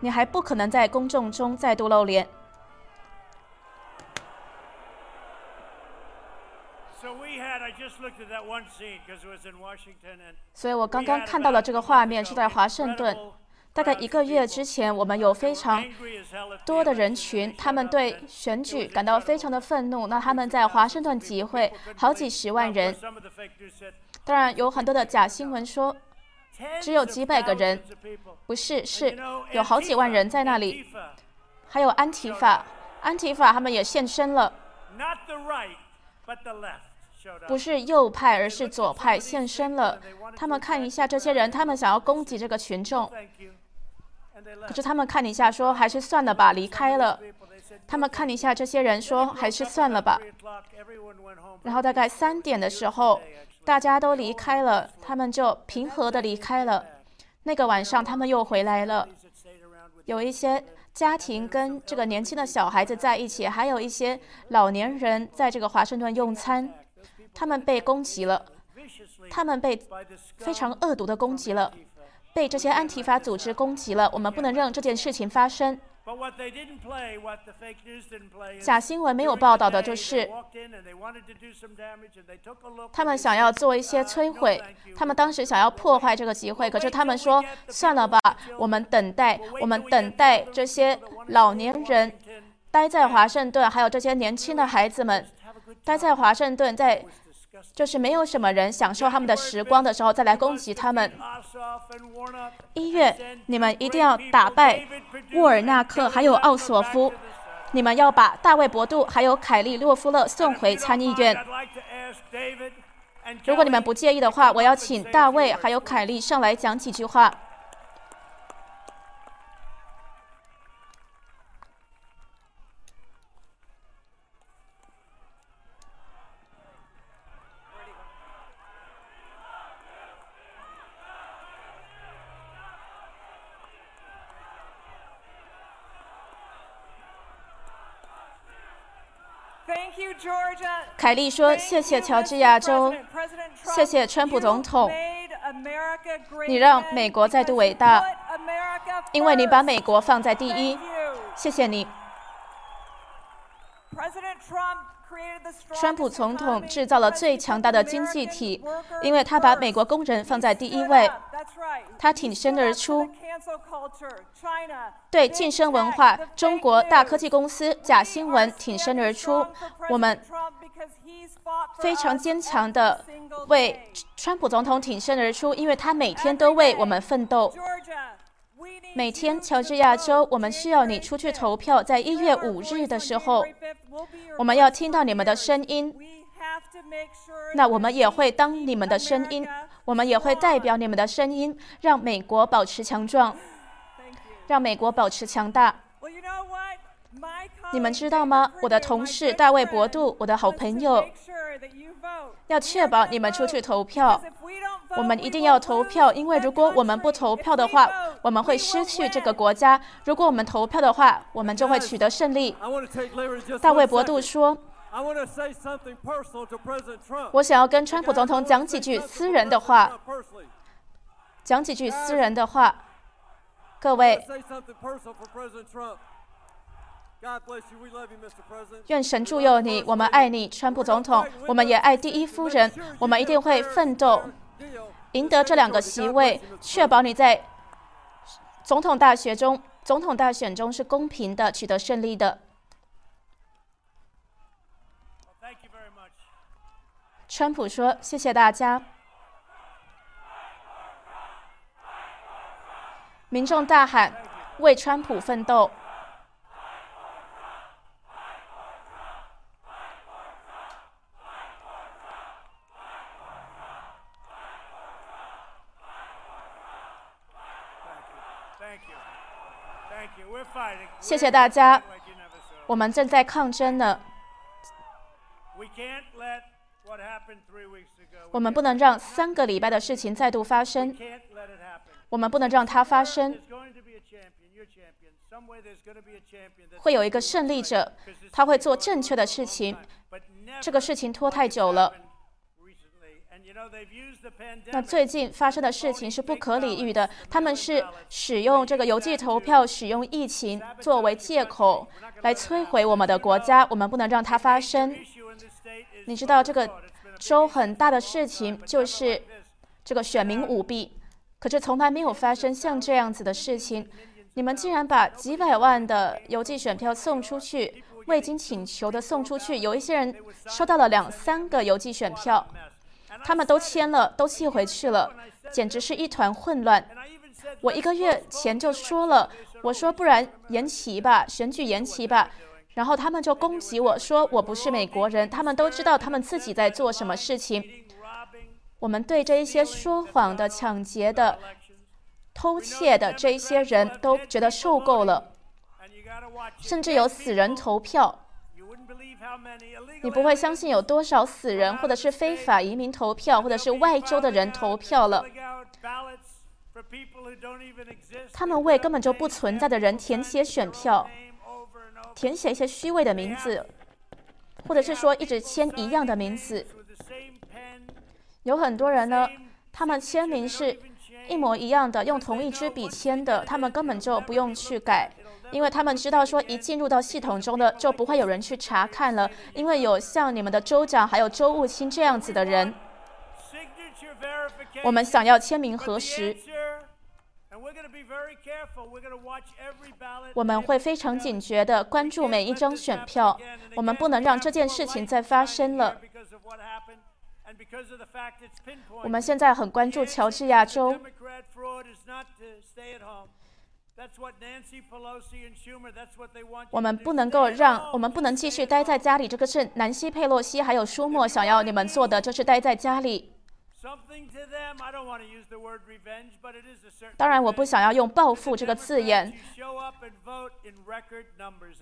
你还不可能在公众中再度露脸。所以我刚刚看到了这个画面是在华盛顿。大概一个月之前，我们有非常多的人群，他们对选举感到非常的愤怒。那他们在华盛顿集会，好几十万人。当然，有很多的假新闻说只有几百个人，不是，是有好几万人在那里。还有安提法，安提法他们也现身了。不是右派，而是左派现身了。他们看一下这些人，他们想要攻击这个群众。可是他们看了一下，说还是算了吧，离开了。他们看了一下这些人，说还是算了吧。然后大概三点的时候，大家都离开了，他们就平和的离开了。那个晚上，他们又回来了。有一些家庭跟这个年轻的小孩子在一起，还有一些老年人在这个华盛顿用餐。他们被攻击了，他们被非常恶毒的攻击了，被这些安提法组织攻击了。我们不能让这件事情发生。假新闻没有报道的就是，他们想要做一些摧毁，他们当时想要破坏这个集会，可是他们说算了吧，我们等待，我们等待这些老年人待在华盛顿，还有这些年轻的孩子们待在华盛顿，在。就是没有什么人享受他们的时光的时候再来攻击他们。一月，你们一定要打败沃尔纳克还有奥索夫，你们要把大卫·博杜还有凯利·洛夫勒送回参议院。如果你们不介意的话，我要请大卫还有凯利上来讲几句话。凯利说：“谢谢乔治亚州，谢谢川普总统，你让美国再度伟大，因为你把美国放在第一。谢谢你。”川普总统制造了最强大的经济体，因为他把美国工人放在第一位。他挺身而出，对晋升文化、中国大科技公司假新闻挺身而出。我们非常坚强的为川普总统挺身而出，因为他每天都为我们奋斗。每天，乔治亚州，我们需要你出去投票。在一月五日的时候，我们要听到你们的声音。那我们也会当你们的声音，我们也会代表你们的声音，让美国保持强壮，让美国保持强大。你们知道吗？我的同事大卫·博杜，我的好朋友，要确保你们出去投票。我们一定要投票，因为如果我们不投票的话，我们会失去这个国家；如果我们投票的话，我们就会取得胜利。大卫·博杜说：“我想要跟川普总统讲几句私人的话，讲几句私人的话。”各位，愿神助佑你，我们爱你，川普总统，我们也爱第一夫人，我们一定会奋斗。赢得这两个席位，确保你在总统大学中、总统大选中是公平的，取得胜利的。川普说：“谢谢大家。”民众大喊：“为川普奋斗！”谢谢大家，我们正在抗争呢。我们不能让三个礼拜的事情再度发生。我们不能让它发生。会有一个胜利者，他会做正确的事情。这个事情拖太久了。那最近发生的事情是不可理喻的。他们是使用这个邮寄投票、使用疫情作为借口来摧毁我们的国家。我们不能让它发生。你知道这个州很大的事情就是这个选民舞弊。可是从来没有发生像这样子的事情。你们竟然把几百万的邮寄选票送出去，未经请求的送出去，有一些人收到了两三个邮寄选票，他们都签了，都寄回去了，简直是一团混乱。我一个月前就说了，我说不然延期吧，选举延期吧。然后他们就攻击我说我不是美国人，他们都知道他们自己在做什么事情。我们对这一些说谎的、抢劫的。偷窃的这一些人都觉得受够了，甚至有死人投票。你不会相信有多少死人，或者是非法移民投票，或者是外州的人投票了。他们为根本就不存在的人填写选票，填写一些虚伪的名字，或者是说一直签一样的名字。有很多人呢，他们签名是。一模一样的，用同一支笔签的，他们根本就不用去改，因为他们知道说一进入到系统中的就不会有人去查看了，因为有像你们的州长还有州务卿这样子的人。我们想要签名核实，我们会非常警觉的关注每一张选票，我们不能让这件事情再发生了。我们现在很关注乔治亚州。我们不能够让我们不能继续待在家里，这个是南希·佩洛西还有舒默想要你们做的，就是待在家里。当然，我不想要用“报复”这个字眼。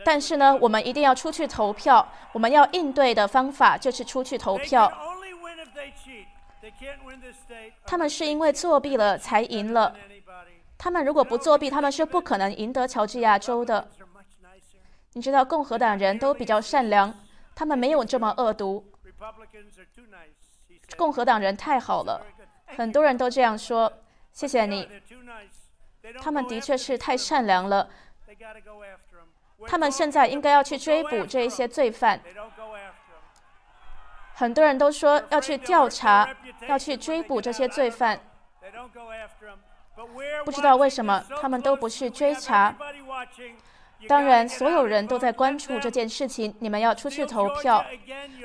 但是呢，我们一定要出去投票。我们要应对的方法就是出去投票。他们是因为作弊了才赢了。他们如果不作弊，他们是不可能赢得乔治亚州的。你知道，共和党人都比较善良，他们没有这么恶毒。共和党人太好了，很多人都这样说。谢谢你。他们的确是太善良了。他们现在应该要去追捕这一些罪犯。很多人都说要去调查，要去追捕这些罪犯。不知道为什么他们都不去追查。当然，所有人都在关注这件事情。你们要出去投票，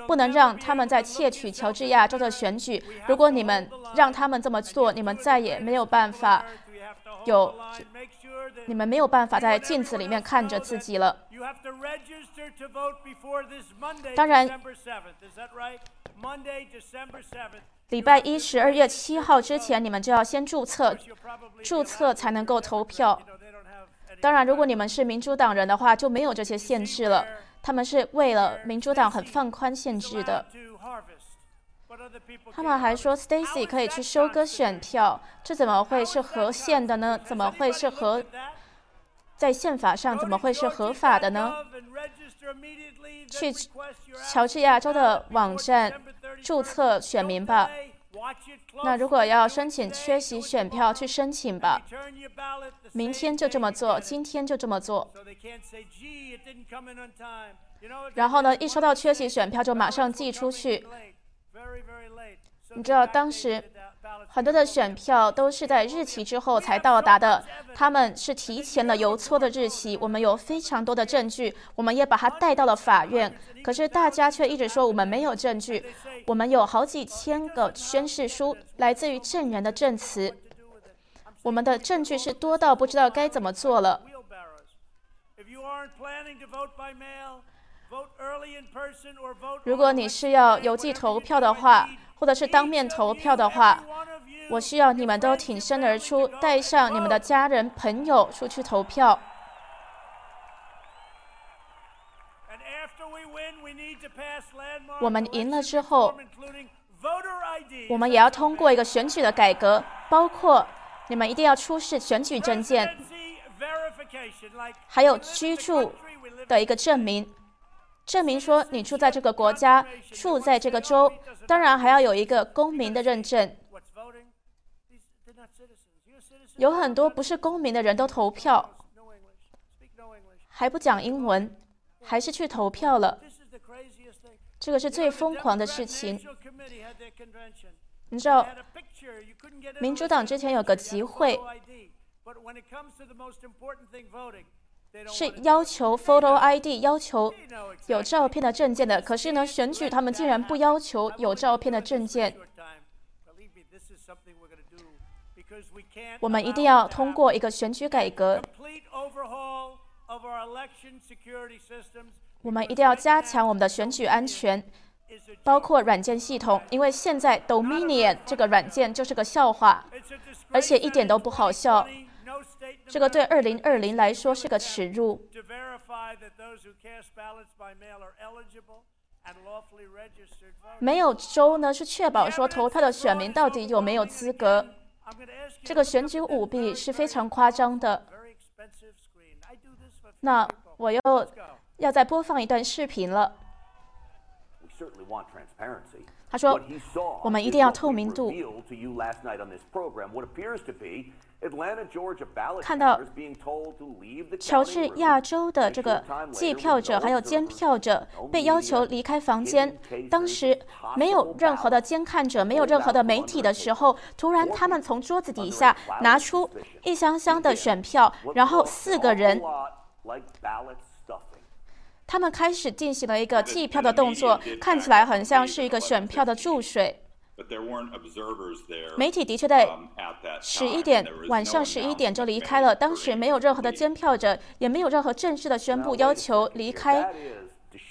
不能让他们在窃取乔治亚州的选举。如果你们让他们这么做，你们再也没有办法有，你们没有办法在镜子里面看着自己了。当然，礼拜一十二月七号之前，你们就要先注册，注册才能够投票。当然，如果你们是民主党人的话，就没有这些限制了。他们是为了民主党很放宽限制的。他们还说，Stacy 可以去收割选票，这怎么会是合宪的呢？怎么会是合？在宪法上怎么会是合法的呢？去乔治亚州的网站注册选民吧。那如果要申请缺席选票，去申请吧。明天就这么做，今天就这么做。然后呢，一收到缺席选票就马上寄出去。你知道当时。很多的选票都是在日期之后才到达的，他们是提前了邮戳的日期。我们有非常多的证据，我们也把它带到了法院。可是大家却一直说我们没有证据。我们有好几千个宣誓书，来自于证人的证词。我们的证据是多到不知道该怎么做了。如果你是要邮寄投票的话，或者是当面投票的话，我需要你们都挺身而出，带上你们的家人朋友出去投票。我们赢了之后，我们也要通过一个选举的改革，包括你们一定要出示选举证件，还有居住的一个证明。证明说你住在这个国家，住在这个州，当然还要有一个公民的认证。有很多不是公民的人都投票，还不讲英文，还是去投票了。这个是最疯狂的事情。你知道，民主党之前有个集会，是要求 photo ID，要求有照片的证件的。可是呢，选举他们竟然不要求有照片的证件。我们一定要通过一个选举改革。我们一定要加强我们的选举安全，包括软件系统，因为现在 Dominion 这个软件就是个笑话，而且一点都不好笑。这个对二零二零来说是个耻辱。没有州呢是确保说投票的选民到底有没有资格。这个选举舞弊是非常夸张的。那我又要再播放一段视频了。他说：“我们一定要透明度。”看到乔治亚州的这个计票者还有监票者被要求离开房间，当时没有任何的监看者，没有任何的媒体的时候，突然他们从桌子底下拿出一箱箱的选票，然后四个人。他们开始进行了一个计票的动作，看起来很像是一个选票的注水。媒体的确在十一点晚上十一点就离开了，当时没有任何的监票者，也没有任何正式的宣布要求离开。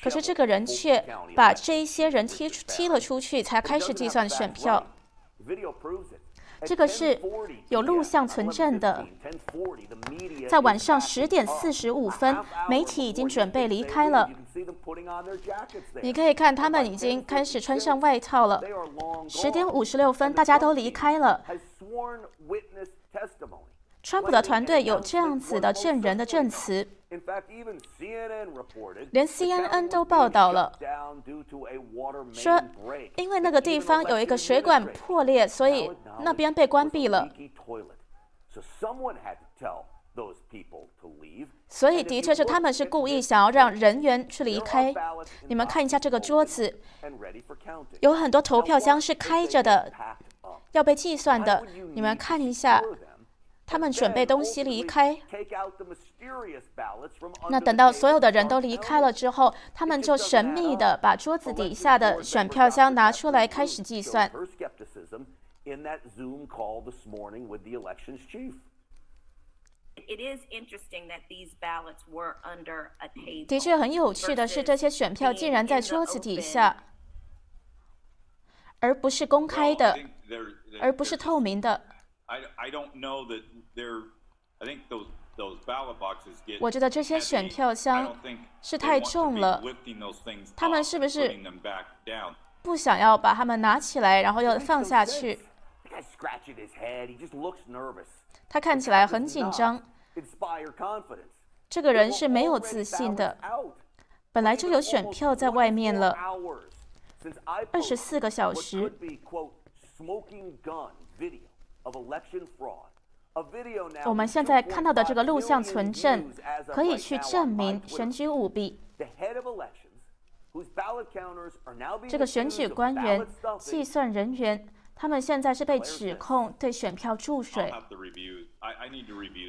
可是这个人却把这一些人踢踢了出去，才开始计算选票。这个是有录像存证的，在晚上十点四十五分，媒体已经准备离开了。你可以看，他们已经开始穿上外套了。十点五十六分，大家都离开了。川普的团队有这样子的证人的证词，连 CNN 都报道了，说因为那个地方有一个水管破裂，所以那边被关闭了。所以的确是他们是故意想要让人员去离开。你们看一下这个桌子，有很多投票箱是开着的，要被计算的。你们看一下。他们准备东西离开。那等到所有的人都离开了之后，他们就神秘的把桌子底下的选票箱拿出来开始计算。的确很有趣的是，这些选票竟然在桌子底下，而不是公开的，而不是透明的。我觉得这些选票箱是太重了，他们是不是不想要把它们拿起来，然后要放下去？他看起来很紧张。这个人是没有自信的。本来就有选票在外面了，二十四个小时。我们现在看到的这个录像存证，可以去证明选举舞弊。这个选举官员、计算人员，他们现在是被指控对选票注水。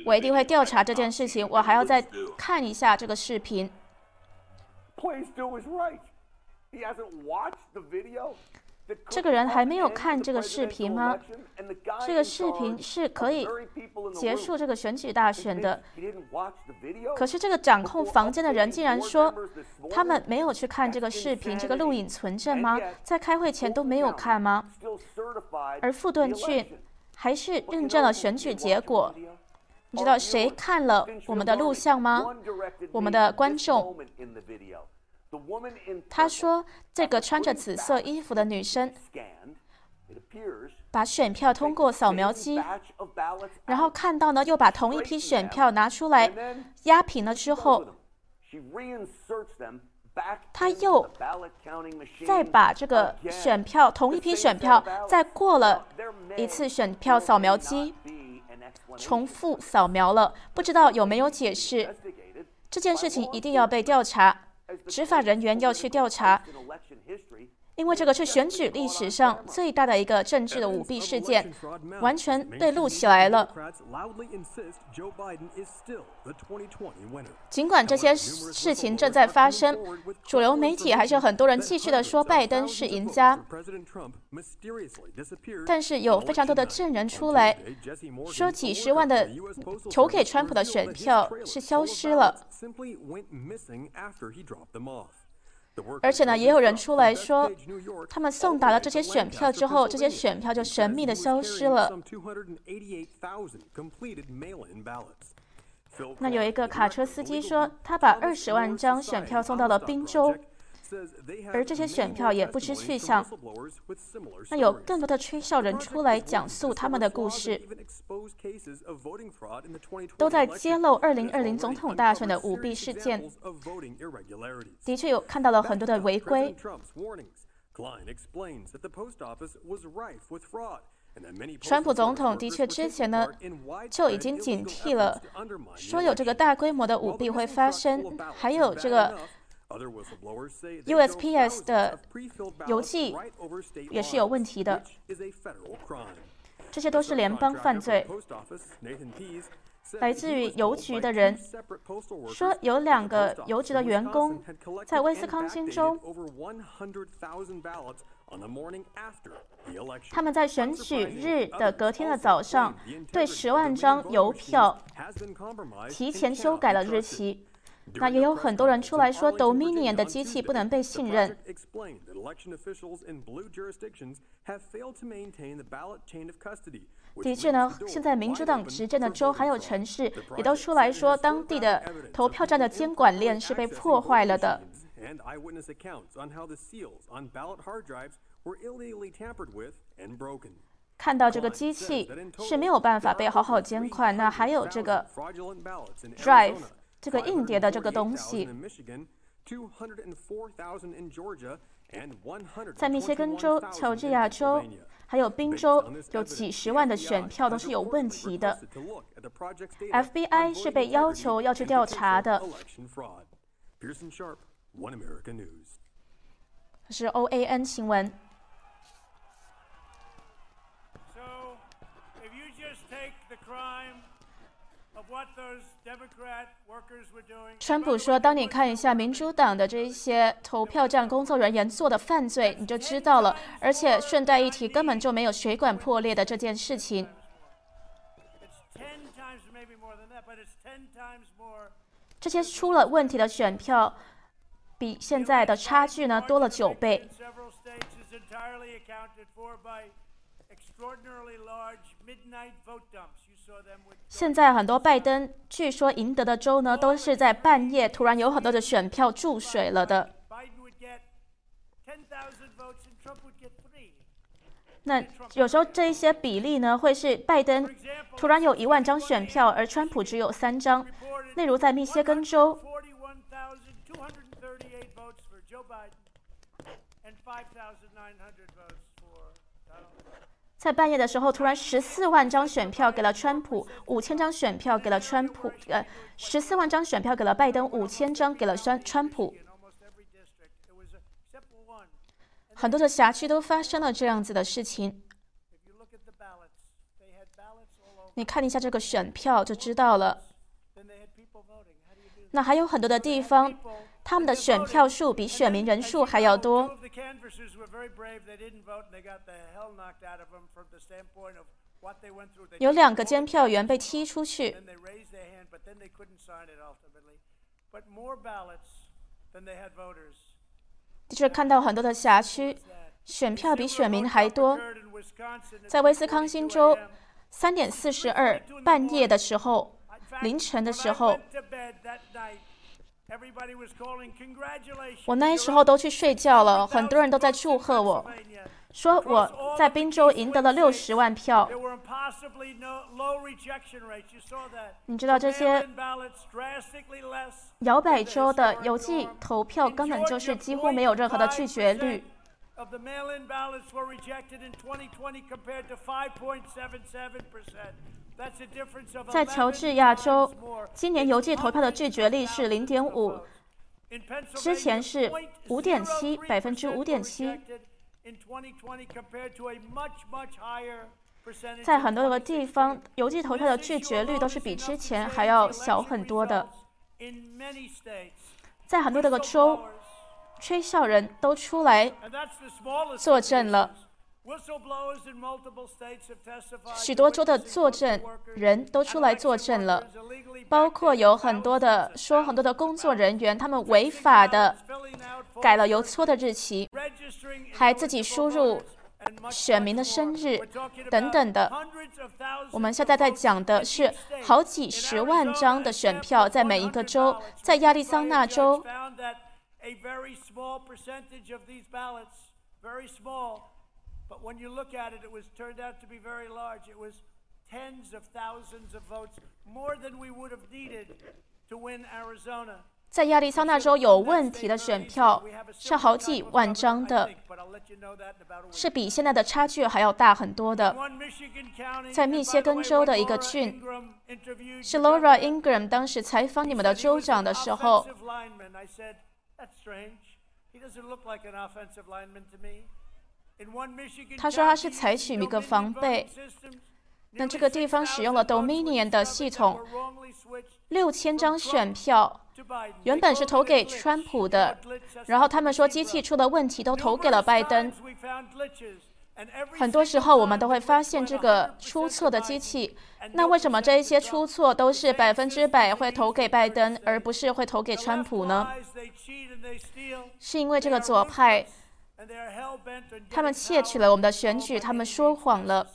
我一定会调查这件事情，我还要再看一下这个视频。这个人还没有看这个视频吗？这个视频是可以结束这个选举大选的。可是这个掌控房间的人竟然说，他们没有去看这个视频，这个录影存证吗？在开会前都没有看吗？而富顿郡还是认证了选举结果。你知道谁看了我们的录像吗？我们的观众。他说：“这个穿着紫色衣服的女生把选票通过扫描机，然后看到呢，又把同一批选票拿出来压平了之后，他又再把这个选票同一批选票再过了一次选票扫描机，重复扫描了，不知道有没有解释？这件事情一定要被调查。”执法人员要去调查，因为这个是选举历史上最大的一个政治的舞弊事件，完全被录起来了。尽管这些事情正在发生，主流媒体还是很多人继续的说拜登是赢家。但是有非常多的证人出来说，几十万的投给川普的选票是消失了。而且呢，也有人出来说，他们送达了这些选票之后，这些选票就神秘的消失了。那有一个卡车司机说，他把二十万张选票送到了宾州。而这些选票也不知去向。那有更多的吹哨人出来讲述他们的故事，都在揭露2020总统大选的舞弊事件。的确有看到了很多的违规。川普总统的确之前呢就已经警惕了，说有这个大规模的舞弊会发生，还有这个。USPS 的邮寄也是有问题的，这些都是联邦犯罪。来自于邮局的人说，有两个邮局的员工在威斯康星州，他们在选举日的隔天的早上，对十万张邮票提前修改了日期。那也有很多人出来说，Dominion 的机器不能被信任。的确呢，现在民主党执政的州还有城市也都出来说，当地的投票站的监管链是被破坏了的。看到这个机器是没有办法被好好监管。那还有这个 Drive。这个硬碟的这个东西，在密歇根州、乔治亚州还有宾州，有几十万的选票都是有问题的。FBI 是被要求要去调查的。是 OAN 新闻。川普说：“当你看一下民主党的这些投票站工作人员做的犯罪，你就知道了。而且顺带一提，根本就没有水管破裂的这件事情。这些出了问题的选票，比现在的差距呢多了九倍。”现在很多拜登据说赢得的州呢，都是在半夜突然有很多的选票注水了的。那有时候这一些比例呢，会是拜登突然有一万张选票，而川普只有三张。例如在密歇根州。在半夜的时候，突然十四万张选票给了川普，五千张选票给了川普，呃，十四万张选票给了拜登，五千张给了川川普。很多的辖区都发生了这样子的事情。你看一下这个选票就知道了。那还有很多的地方。他们的选票数比选民人数还要多。有两个监票员被踢出去。就是看到很多的辖区，选票比选民还多。在威斯康星州，三点四十二，半夜的时候，凌晨的时候。我那时候都去睡觉了，很多人都在祝贺我，说我在宾州赢得了六十万票。你知道这些摇摆州的邮寄投票根本就是几乎没有任何的拒绝率。在乔治亚州，今年邮寄投票的拒绝率是零点五，之前是五点七百分之五点七。在很多个地方，邮寄投票的拒绝率都是比之前还要小很多的。在很多这个州，吹哨人都出来作证了。许多州的作证人都出来作证了，包括有很多的说很多的工作人员，他们违法的改了邮戳的日期，还自己输入选民的生日等等的。我们现在在讲的是好几十万张的选票，在每一个州，在亚利桑那州。But when you look at it, it was turned out to be very large. It was tens of thousands of votes, more than we would have needed to win Arizona. 在亚利桑那州有问题的选票是好几万张的，是比现在的差距还要大很多的。在密歇根州的一个郡，是 Laura Ingram 当时采访你们的州长的时候。他说他是采取一个防备，那这个地方使用了 Dominion 的系统，六千张选票原本是投给川普的，然后他们说机器出了问题，都投给了拜登。很多时候我们都会发现这个出错的机器，那为什么这一些出错都是百分之百会投给拜登，而不是会投给川普呢？是因为这个左派。他们窃取了我们的选举，他们说谎了，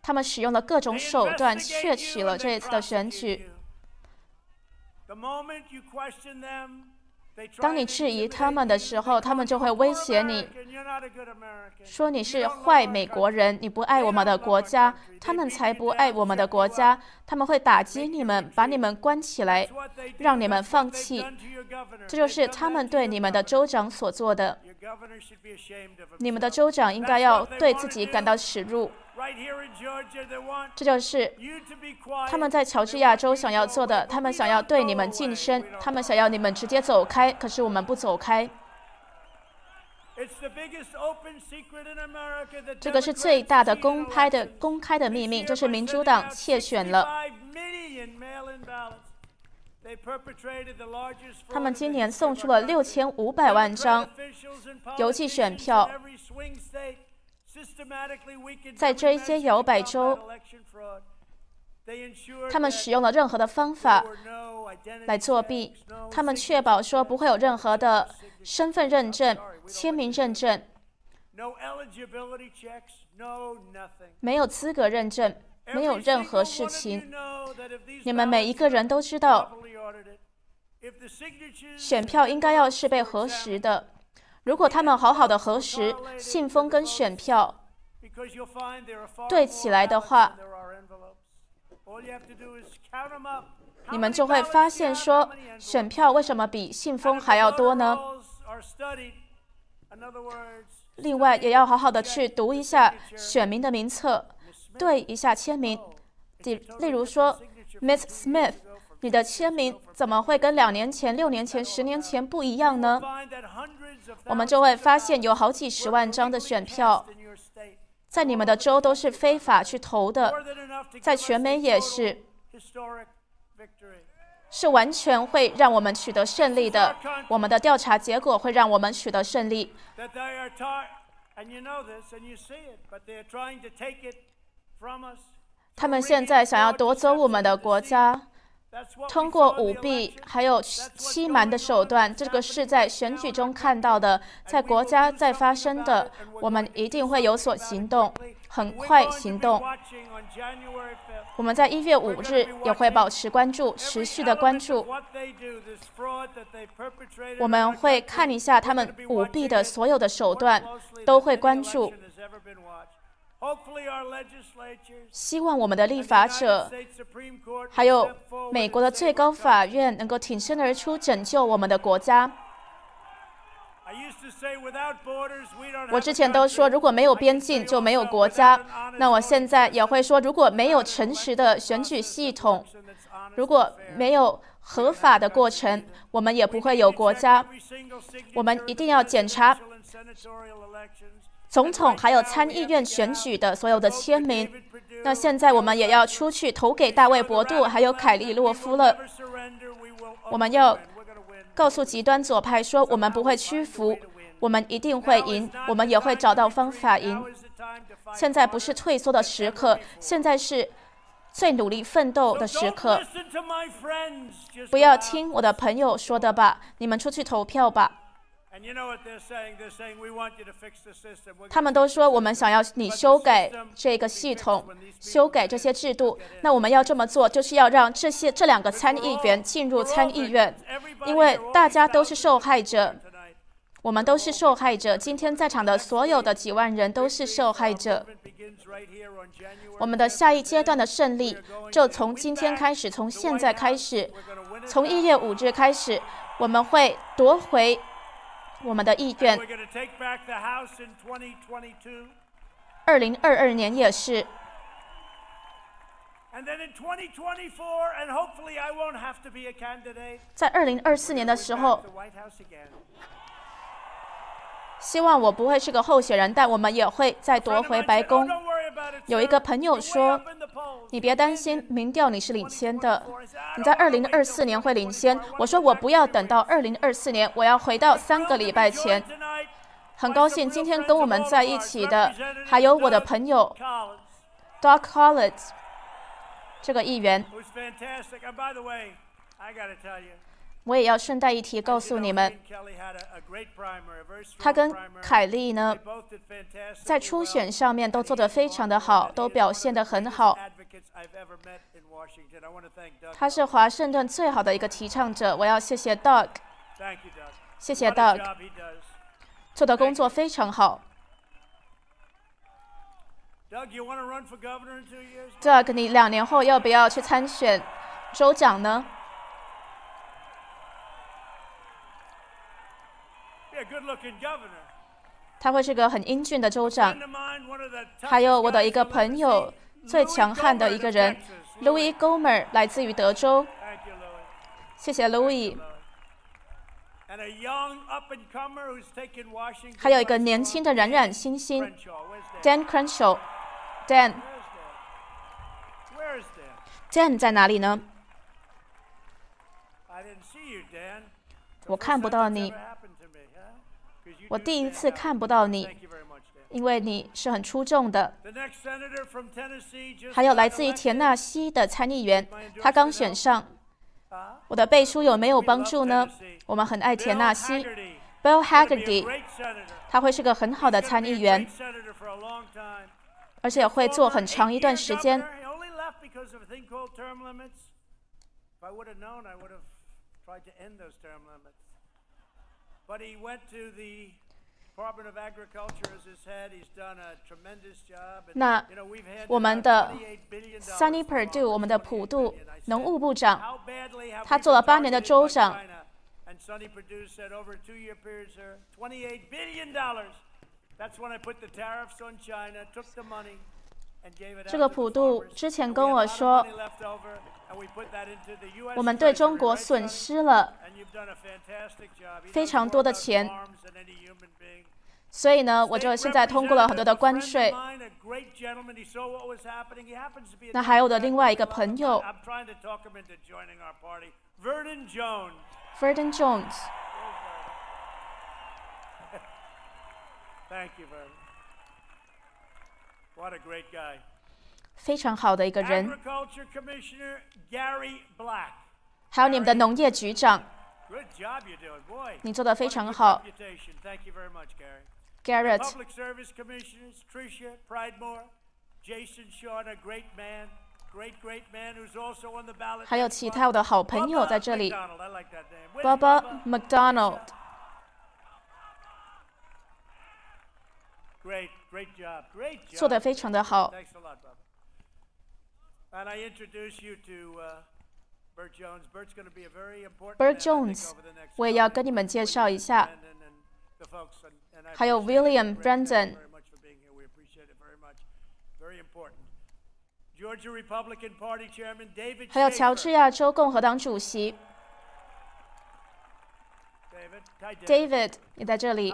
他们使用了各种手段窃取了这一次的选举。当你质疑他们的时候，他们就会威胁你，说你是坏美国人，你不爱我们的国家，他们才不爱我们的国家。他们会打击你们，把你们关起来，让你们放弃。这就是他们对你们的州长所做的。你们的州长应该要对自己感到耻辱。这就是他们在乔治亚州想要做的。他们想要对你们晋升，他们想要你们直接走开。可是我们不走开。这个是最大的公开的公开的秘密，这是民主党窃选了。他们今年送出了六千五百万张邮寄选票。在这一些摇摆州，他们使用了任何的方法来作弊。他们确保说不会有任何的身份认证、签名认证，没有资格认证，没有任何事情。你们每一个人都知道，选票应该要是被核实的。如果他们好好的核实信封跟选票对起来的话，你们就会发现说，选票为什么比信封还要多呢？另外，也要好好的去读一下选民的名册，对一下签名。例例如说，Miss Smith。你的签名怎么会跟两年前、六年前、十年前不一样呢？我们就会发现有好几十万张的选票，在你们的州都是非法去投的，在全美也是，是完全会让我们取得胜利的。我们的调查结果会让我们取得胜利。他们现在想要夺走我们的国家。通过舞弊还有欺瞒的手段，这个是在选举中看到的，在国家在发生的，我们一定会有所行动，很快行动。我们在一月五日也会保持关注，持续的关注。我们会看一下他们舞弊的所有的手段，都会关注。希望我们的立法者，还有美国的最高法院能够挺身而出，拯救我们的国家。我之前都说，如果没有边境就没有国家。那我现在也会说，如果没有诚实的选举系统，如果没有合法的过程，我们也不会有国家。我们一定要检查。总统还有参议院选举的所有的签名。那现在我们也要出去投给大卫·博杜还有凯利·洛夫了。我们要告诉极端左派说，我们不会屈服，我们一定会赢，我们也会找到方法赢。现在不是退缩的时刻，现在是最努力奋斗的时刻。不要听我的朋友说的吧，你们出去投票吧。他们都说我们想要你修改这个系统，修改这些制度。那我们要这么做，就是要让这些这两个参议员进入参议院，因为大家都是受害者，我们都是受害者。今天在场的所有的几万人都是受害者。我们的下一阶段的胜利就从今天开始，从现在开始，从一月五日开始，我们会夺回。我们的意愿。二零二二年也是。在二零二四年的时候。希望我不会是个候选人，但我们也会再夺回白宫。有一个朋友说：“你别担心，民调你是领先的，你在二零二四年会领先。”我说：“我不要等到二零二四年，我要回到三个礼拜前。”很高兴今天跟我们在一起的还有我的朋友 Doc Collins 这个议员。我也要顺带一提，告诉你们，他跟凯利呢，在初选上面都做得非常的好，都表现得很好。他是华盛顿最好的一个提倡者，我要谢谢 Doug，谢谢 Doug，做的工作非常好。Doug，你两年后要不要去参选州长呢？他会是个很英俊的州长。还有我的一个朋友，最强悍的一个人，Louis Gomer，来自于德州。谢谢 Louis。还有一个年轻的冉冉星星，Dan Crenshaw。Dan。Dan 在哪里呢？我看不到你。我第一次看不到你，因为你是很出众的。还有来自于田纳西的参议员，他刚选上。我的背书有没有帮助呢？我们很爱田纳西，Bill Hagerty，他会是个很好的参议员，而且会做很长一段时间。那我们的 Sunny Perdue，我们的普渡农务部长，他做了八年的州长。这个普渡之前跟我说，我们对中国损失了非常多的钱，所以呢，我就现在通过了很多的关税。那还有我的另外一个朋友，Verdon Jones。非常好的一个人。还有你们的农业局长，你做的非常好。Garrett。还有其他我的好朋友在这里。Baba McDonald。做的非常的好。Bert Jones，我也要跟你们介绍一下。还有 William Brandon。还有乔治亚州共和党主席。David，你在这里。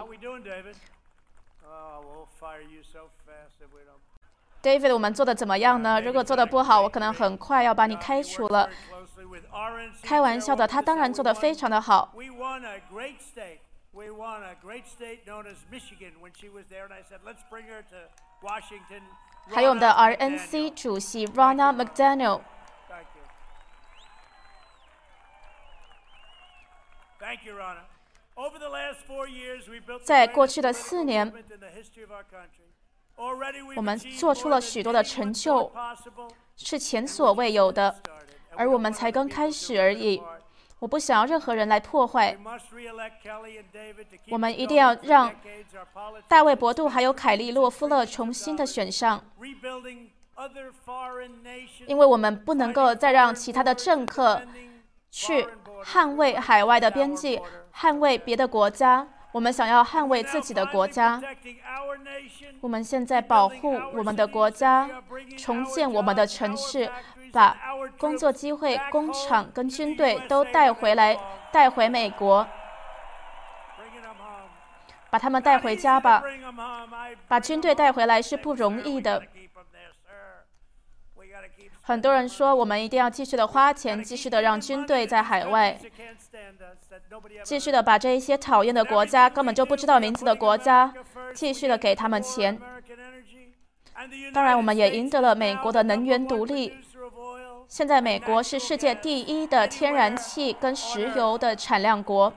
David，我们做的怎么样呢？如果做的不好，我可能很快要把你开除了。开玩笑的，他当然做的非常的好。还有我们的 RNC 主席 Rana McDaniel。Thank you, Rana. 在过去的四年我们做出了许多的成就是前所未有的而我们才刚开始而已我不想要任何人来破坏我们一定要让大卫伯杜还有凯利洛夫勒重新的选上因为我们不能够再让其他的政客去捍卫海外的边界，捍卫别的国家。我们想要捍卫自己的国家。我们现在保护我们的国家，重建我们的城市，把工作机会、工厂跟军队都带回来，带回美国，把他们带回家吧。把军队带回来是不容易的。很多人说我们一定要继续的花钱继续的让军队在海外继续的把这一些讨厌的国家根本就不知道名字的国家继续的给他们钱。当然我们也赢得了美国的能源独立。现在美国是世界第一的天然气跟石油的产量国。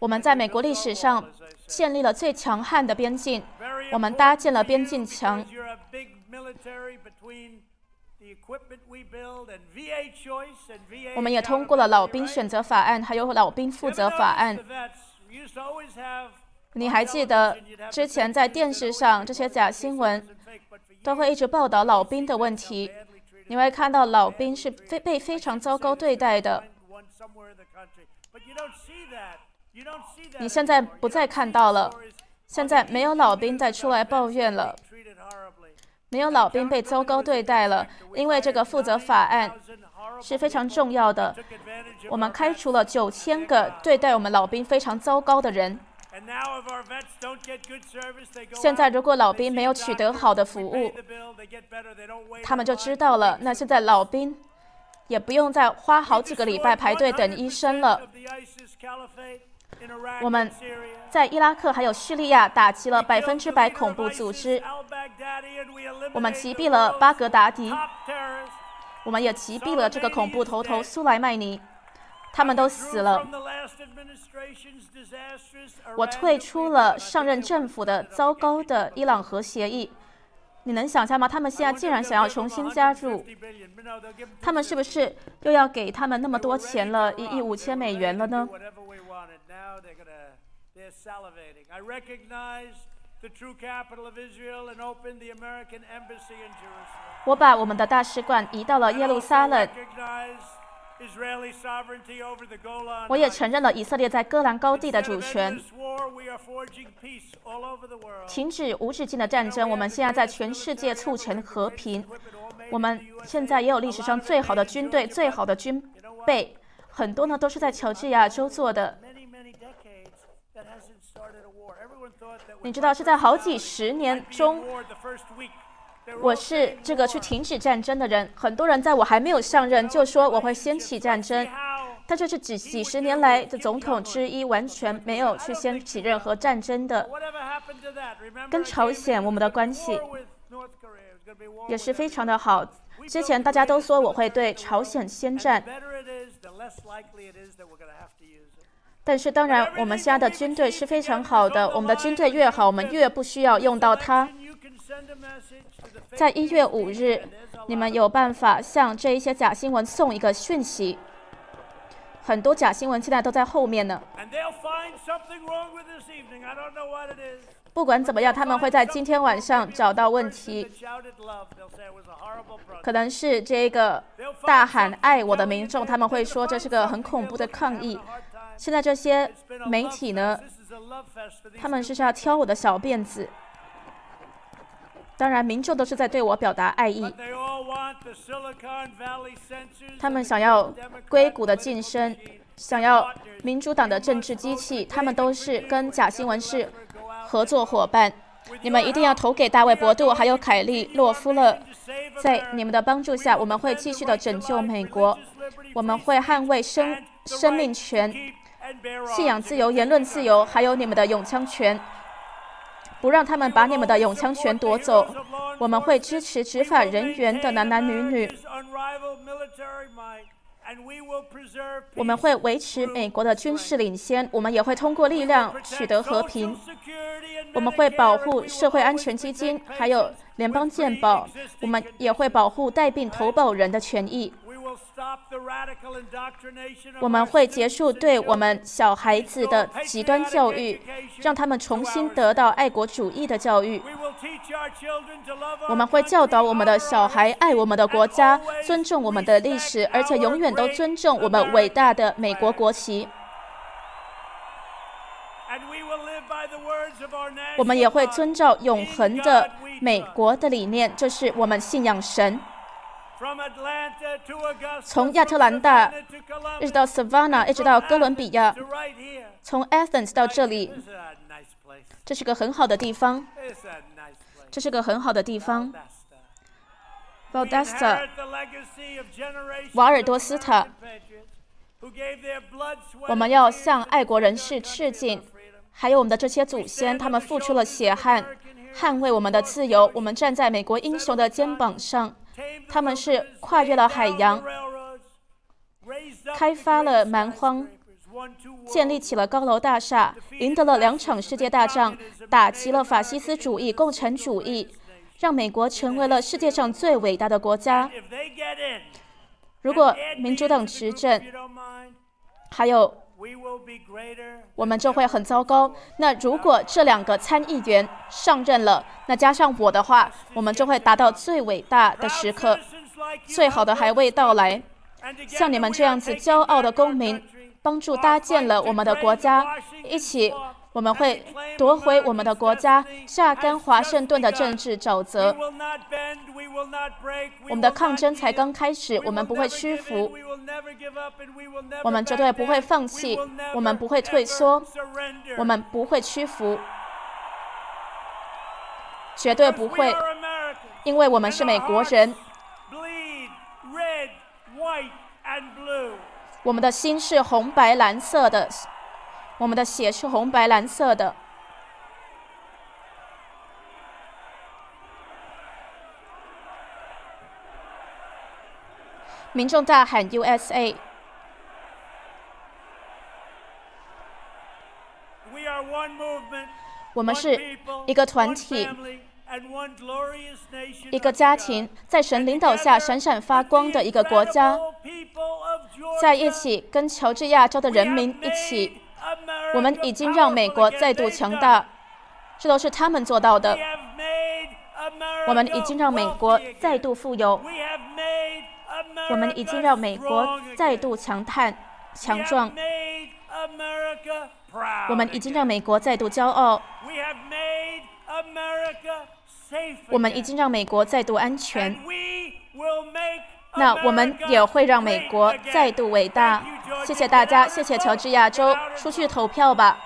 我们在美国历史上建立了最强悍的边境我们搭建了边境墙我们也通过了老兵选择法案还有老兵负责法案你还记得之前在电视上这些假新闻都会一直报道老兵的问题你会看到老兵是非被非常糟糕对待的你现在不再看到了。现在没有老兵再出来抱怨了。没有老兵被糟糕对待了因为这个负责法案是非常重要的我们开除了九千个对待我们老兵非常糟糕的人。现在如果老兵没有取得好的服务他们就知道了那现在老兵也不用再花好几个礼拜排队等医生了。我们在伊拉克还有叙利亚打击了百分之百恐怖组织，我们击毙了巴格达迪，我们也击毙了这个恐怖头头苏莱曼尼，他们都死了。我退出了上任政府的糟糕的伊朗核协议。你能想象吗？他们现在既然想要重新加入他们是不是又要给他们那么多钱了一亿五千美元了呢？我把我们的大使馆移到了耶路撒冷。我也承认了以色列在戈兰高地的主权。停止无止境的战争我们现在在全世界促成和平。我们现在也有历史上最好的军队最好的军备很多呢都是在乔治亚州做的。你知道是在好几十年中我是这个去停止战争的人。很多人在我还没有上任就说我会掀起战争，但这是几几十年来的总统之一完全没有去掀起任何战争的。跟朝鲜我们的关系也是非常的好。之前大家都说我会对朝鲜宣战，但是当然我们现在的军队是非常好的，我们的军队越好，我们越不需要用到它。在一月五日，你们有办法向这一些假新闻送一个讯息。很多假新闻现在都在后面呢。不管怎么样，他们会在今天晚上找到问题。可能是这个大喊“爱我的民众”，他们会说这是个很恐怖的抗议。现在这些媒体呢，他们是要挑我的小辫子。当然，民众都是在对我表达爱意。他们想要硅谷的晋升想要民主党的政治机器，他们都是跟假新闻是合作伙伴。你们一定要投给大卫·博杜，还有凯利·洛夫勒。在你们的帮助下，我们会继续的拯救美国。我们会捍卫生生命权、信仰自由、言论自由，还有你们的永枪权，不让他们把你们的永枪权夺走。我们会支持执法人员的男男女女。我们会维持美国的军事领先，我们也会通过力量取得和平。我们会保护社会安全基金，还有联邦健保。我们也会保护带病投保人的权益。我们会结束对我们小孩子的极端教育，让他们重新得到爱国主义的教育。我们会教导我们的小孩爱我们的国家，尊重我们的历史，而且永远都尊重我们伟大的美国国旗。我们也会遵照永恒的美国的理念，就是我们信仰神。从亚特兰大一直到 Savannah，一直到哥伦比亚，从 Athens 到这里，这是个很好的地方。这是个很好的地方。Valdosta，瓦尔多斯塔，我们要向爱国人士致敬，还有我们的这些祖先，他们付出了血汗，捍卫我们的自由。我们站在美国英雄的肩膀上。他们是跨越了海洋，开发了蛮荒，建立起了高楼大厦，赢得了两场世界大战，打击了法西斯主义、共产主义，让美国成为了世界上最伟大的国家。如果民主党执政，还有我们就会很糟糕。那如果这两个参议员上任了，那加上我的话，我们就会达到最伟大的时刻，最好的还未到来。像你们这样子骄傲的公民，帮助搭建了我们的国家，一起。我们会夺回我们的国家，榨干华盛顿的政治沼泽。我们的抗争才刚开始，我们不会屈服，我们绝对不会放弃，我们不会退缩，我们不会屈服，绝对不会，因为我们是美国人。我们的心是红白蓝色的。我们的血是红白蓝色的。民众大喊 “USA”。我们是一个团体，一个家庭，在神领导下闪闪发光的一个国家，在一起跟乔治亚州的人民一起。我们已经让美国再度强大，这都是他们做到的。我们已经让美国再度富有，我们已经让美国再度强悍、强壮，我们已经让美国再度骄傲，我们已经让美国再度安全。那我们也会让美国再度伟大。谢谢大家，谢谢乔治亚州，出去投票吧。